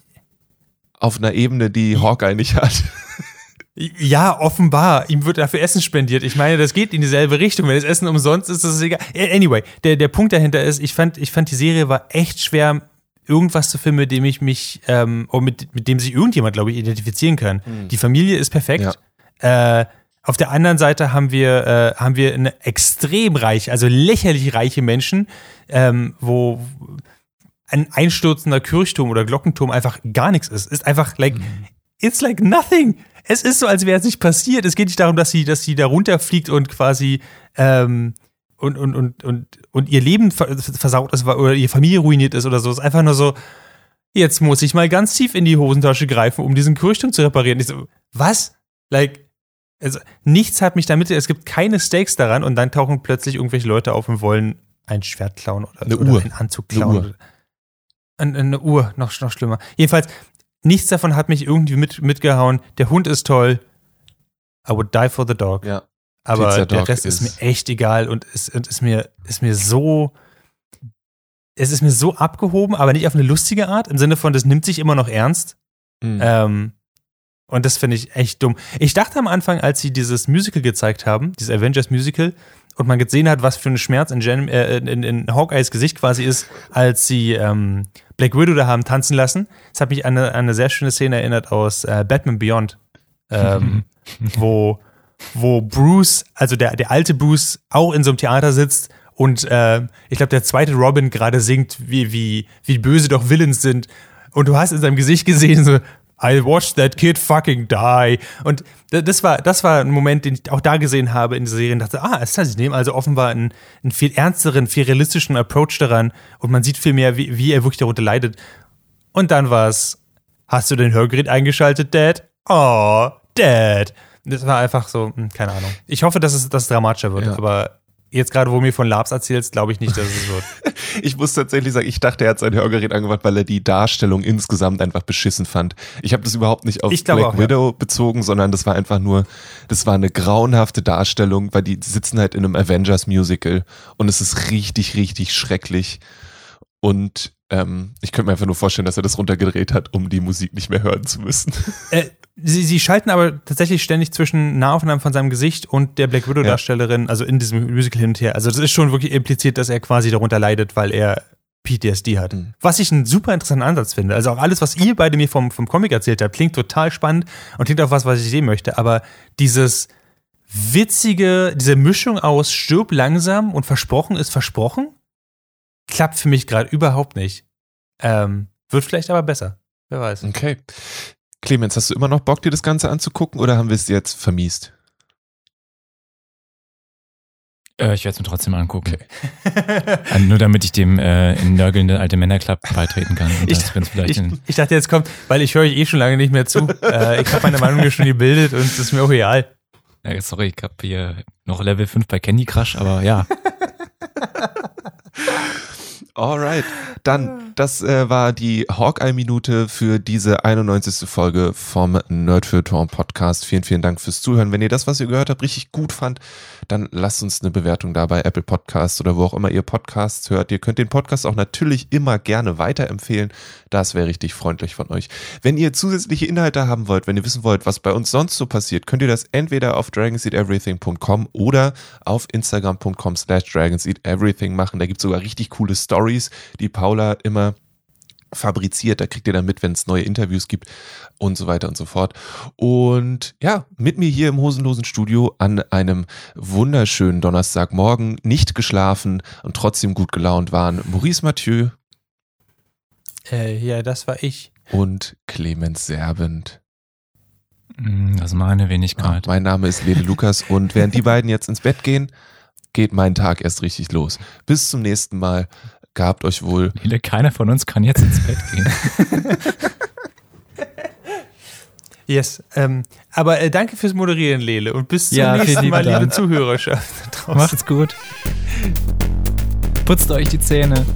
auf einer Ebene, die Hawkeye nicht hat. (laughs) Ja, offenbar. Ihm wird dafür Essen spendiert. Ich meine, das geht in dieselbe Richtung. Wenn das Essen umsonst ist, ist es egal. Anyway, der, der Punkt dahinter ist, ich fand, ich fand, die Serie war echt schwer, irgendwas zu finden, mit dem ich mich, ähm, mit, mit dem sich irgendjemand, glaube ich, identifizieren kann. Mhm. Die Familie ist perfekt. Ja. Äh, auf der anderen Seite haben wir, äh, haben wir eine extrem reich, also lächerlich reiche Menschen, ähm, wo ein einstürzender Kirchturm oder Glockenturm einfach gar nichts ist. Ist einfach like, mhm. it's like nothing. Es ist so, als wäre es nicht passiert. Es geht nicht darum, dass sie, dass sie da runterfliegt und quasi ähm, und, und, und, und, und ihr Leben versaut ist oder ihre Familie ruiniert ist oder so. Es ist einfach nur so, jetzt muss ich mal ganz tief in die Hosentasche greifen, um diesen Kirchturm zu reparieren. Ich so, was? Like, also nichts hat mich damit, es gibt keine Stakes daran und dann tauchen plötzlich irgendwelche Leute auf und wollen ein Schwert klauen oder, eine oder Uhr. einen Anzug klauen. Eine Uhr. Eine, Uhr, noch, noch schlimmer. Jedenfalls, nichts davon hat mich irgendwie mit, mitgehauen. Der Hund ist toll. I would die for the dog. Ja. Aber Pizza der Rest ist, ist, mir echt egal und ist, und ist, mir, ist mir so. Es ist mir so abgehoben, aber nicht auf eine lustige Art, im Sinne von, das nimmt sich immer noch ernst. Mhm. Ähm, und das finde ich echt dumm. Ich dachte am Anfang, als sie dieses Musical gezeigt haben, dieses Avengers Musical, und man gesehen hat, was für ein Schmerz in, Jen, äh, in, in Hawkeyes Gesicht quasi ist, als sie ähm, Black Widow da haben tanzen lassen. Das hat mich an eine, an eine sehr schöne Szene erinnert aus äh, Batman Beyond, ähm, (laughs) wo, wo Bruce, also der, der alte Bruce, auch in so einem Theater sitzt und äh, ich glaube, der zweite Robin gerade singt, wie, wie, wie böse doch Villains sind. Und du hast in seinem Gesicht gesehen, so, I watched that kid fucking die. Und das war, das war ein Moment, den ich auch da gesehen habe in der Serie und dachte, ah, es heißt, sie nehmen also offenbar einen, einen viel ernsteren, viel realistischen Approach daran und man sieht viel mehr, wie, wie er wirklich darunter leidet. Und dann war es, hast du den Hörgerät eingeschaltet, Dad? Oh, Dad. Das war einfach so, hm, keine Ahnung. Ich hoffe, dass es, dass es dramatischer wird, ja. aber Jetzt gerade, wo du mir von Labs erzählst, glaube ich nicht, dass es (laughs) wird. ich muss tatsächlich sagen, ich dachte, er hat sein Hörgerät angemacht, weil er die Darstellung insgesamt einfach beschissen fand. Ich habe das überhaupt nicht auf Black auch, Widow ja. bezogen, sondern das war einfach nur, das war eine grauenhafte Darstellung, weil die sitzen halt in einem Avengers Musical und es ist richtig, richtig schrecklich. Und ähm, ich könnte mir einfach nur vorstellen, dass er das runtergedreht hat, um die Musik nicht mehr hören zu müssen. (laughs) Äh, sie, sie schalten aber tatsächlich ständig zwischen Nahaufnahmen von seinem Gesicht und der Black Widow-Darstellerin, ja. also in diesem Musical hin und her. Also das ist schon wirklich impliziert, dass er quasi darunter leidet, weil er PTSD hat. Mhm. Was ich einen super interessanten Ansatz finde. Also auch alles, was ihr beide mir vom, vom Comic erzählt habt, klingt total spannend und klingt auch was, was ich sehen möchte. Aber dieses witzige, diese Mischung aus stirb langsam und versprochen ist versprochen, klappt für mich gerade überhaupt nicht. Ähm, wird vielleicht aber besser. Wer weiß. Okay. Clemens, hast du immer noch Bock, dir das Ganze anzugucken oder haben wir es jetzt vermiest? Äh, ich werde es mir trotzdem angucken. Okay. (laughs) Nur damit ich dem äh, nörgelnden alte Männerclub beitreten kann. Ich, ich, ich, dachte, jetzt kommt, weil ich höre euch eh schon lange nicht mehr zu. (laughs) äh, ich habe meine Meinung hier schon gebildet und es ist mir auch real. Ja, sorry, ich habe hier noch Level 5 bei Candy Crush, aber ja. (laughs) Alright, dann, das äh, war die Hawkeye-Minute für diese 91. Folge vom Nerdfilter Podcast. Vielen, vielen Dank fürs Zuhören. Wenn ihr das, was ihr gehört habt, richtig gut fand, dann lasst uns eine Bewertung da bei Apple Podcasts oder wo auch immer ihr Podcasts hört. Ihr könnt den Podcast auch natürlich immer gerne weiterempfehlen. Das wäre richtig freundlich von euch. Wenn ihr zusätzliche Inhalte haben wollt, wenn ihr wissen wollt, was bei uns sonst so passiert, könnt ihr das entweder auf dragonseateverything.com oder auf instagram.com slash dragonseateverything machen. Da gibt es sogar richtig coole Stories, die Paula immer fabriziert. Da kriegt ihr dann mit, wenn es neue Interviews gibt und so weiter und so fort. Und ja, mit mir hier im hosenlosen Studio an einem wunderschönen Donnerstagmorgen, nicht geschlafen und trotzdem gut gelaunt waren Maurice Mathieu. Äh, ja, das war ich. Und Clemens Serbent. Mm, das ist meine Wenigkeit. Ja, mein Name ist Lele Lukas (laughs) und während die beiden jetzt ins Bett gehen, geht mein Tag erst richtig los. Bis zum nächsten Mal. Gehabt euch wohl. Lele, keiner von uns kann jetzt ins Bett gehen. (laughs) yes. Ähm, aber äh, danke fürs Moderieren, Lele. Und bis zum ja, nächsten Mal, liebe Zuhörerschaft. Macht's gut. Putzt euch die Zähne.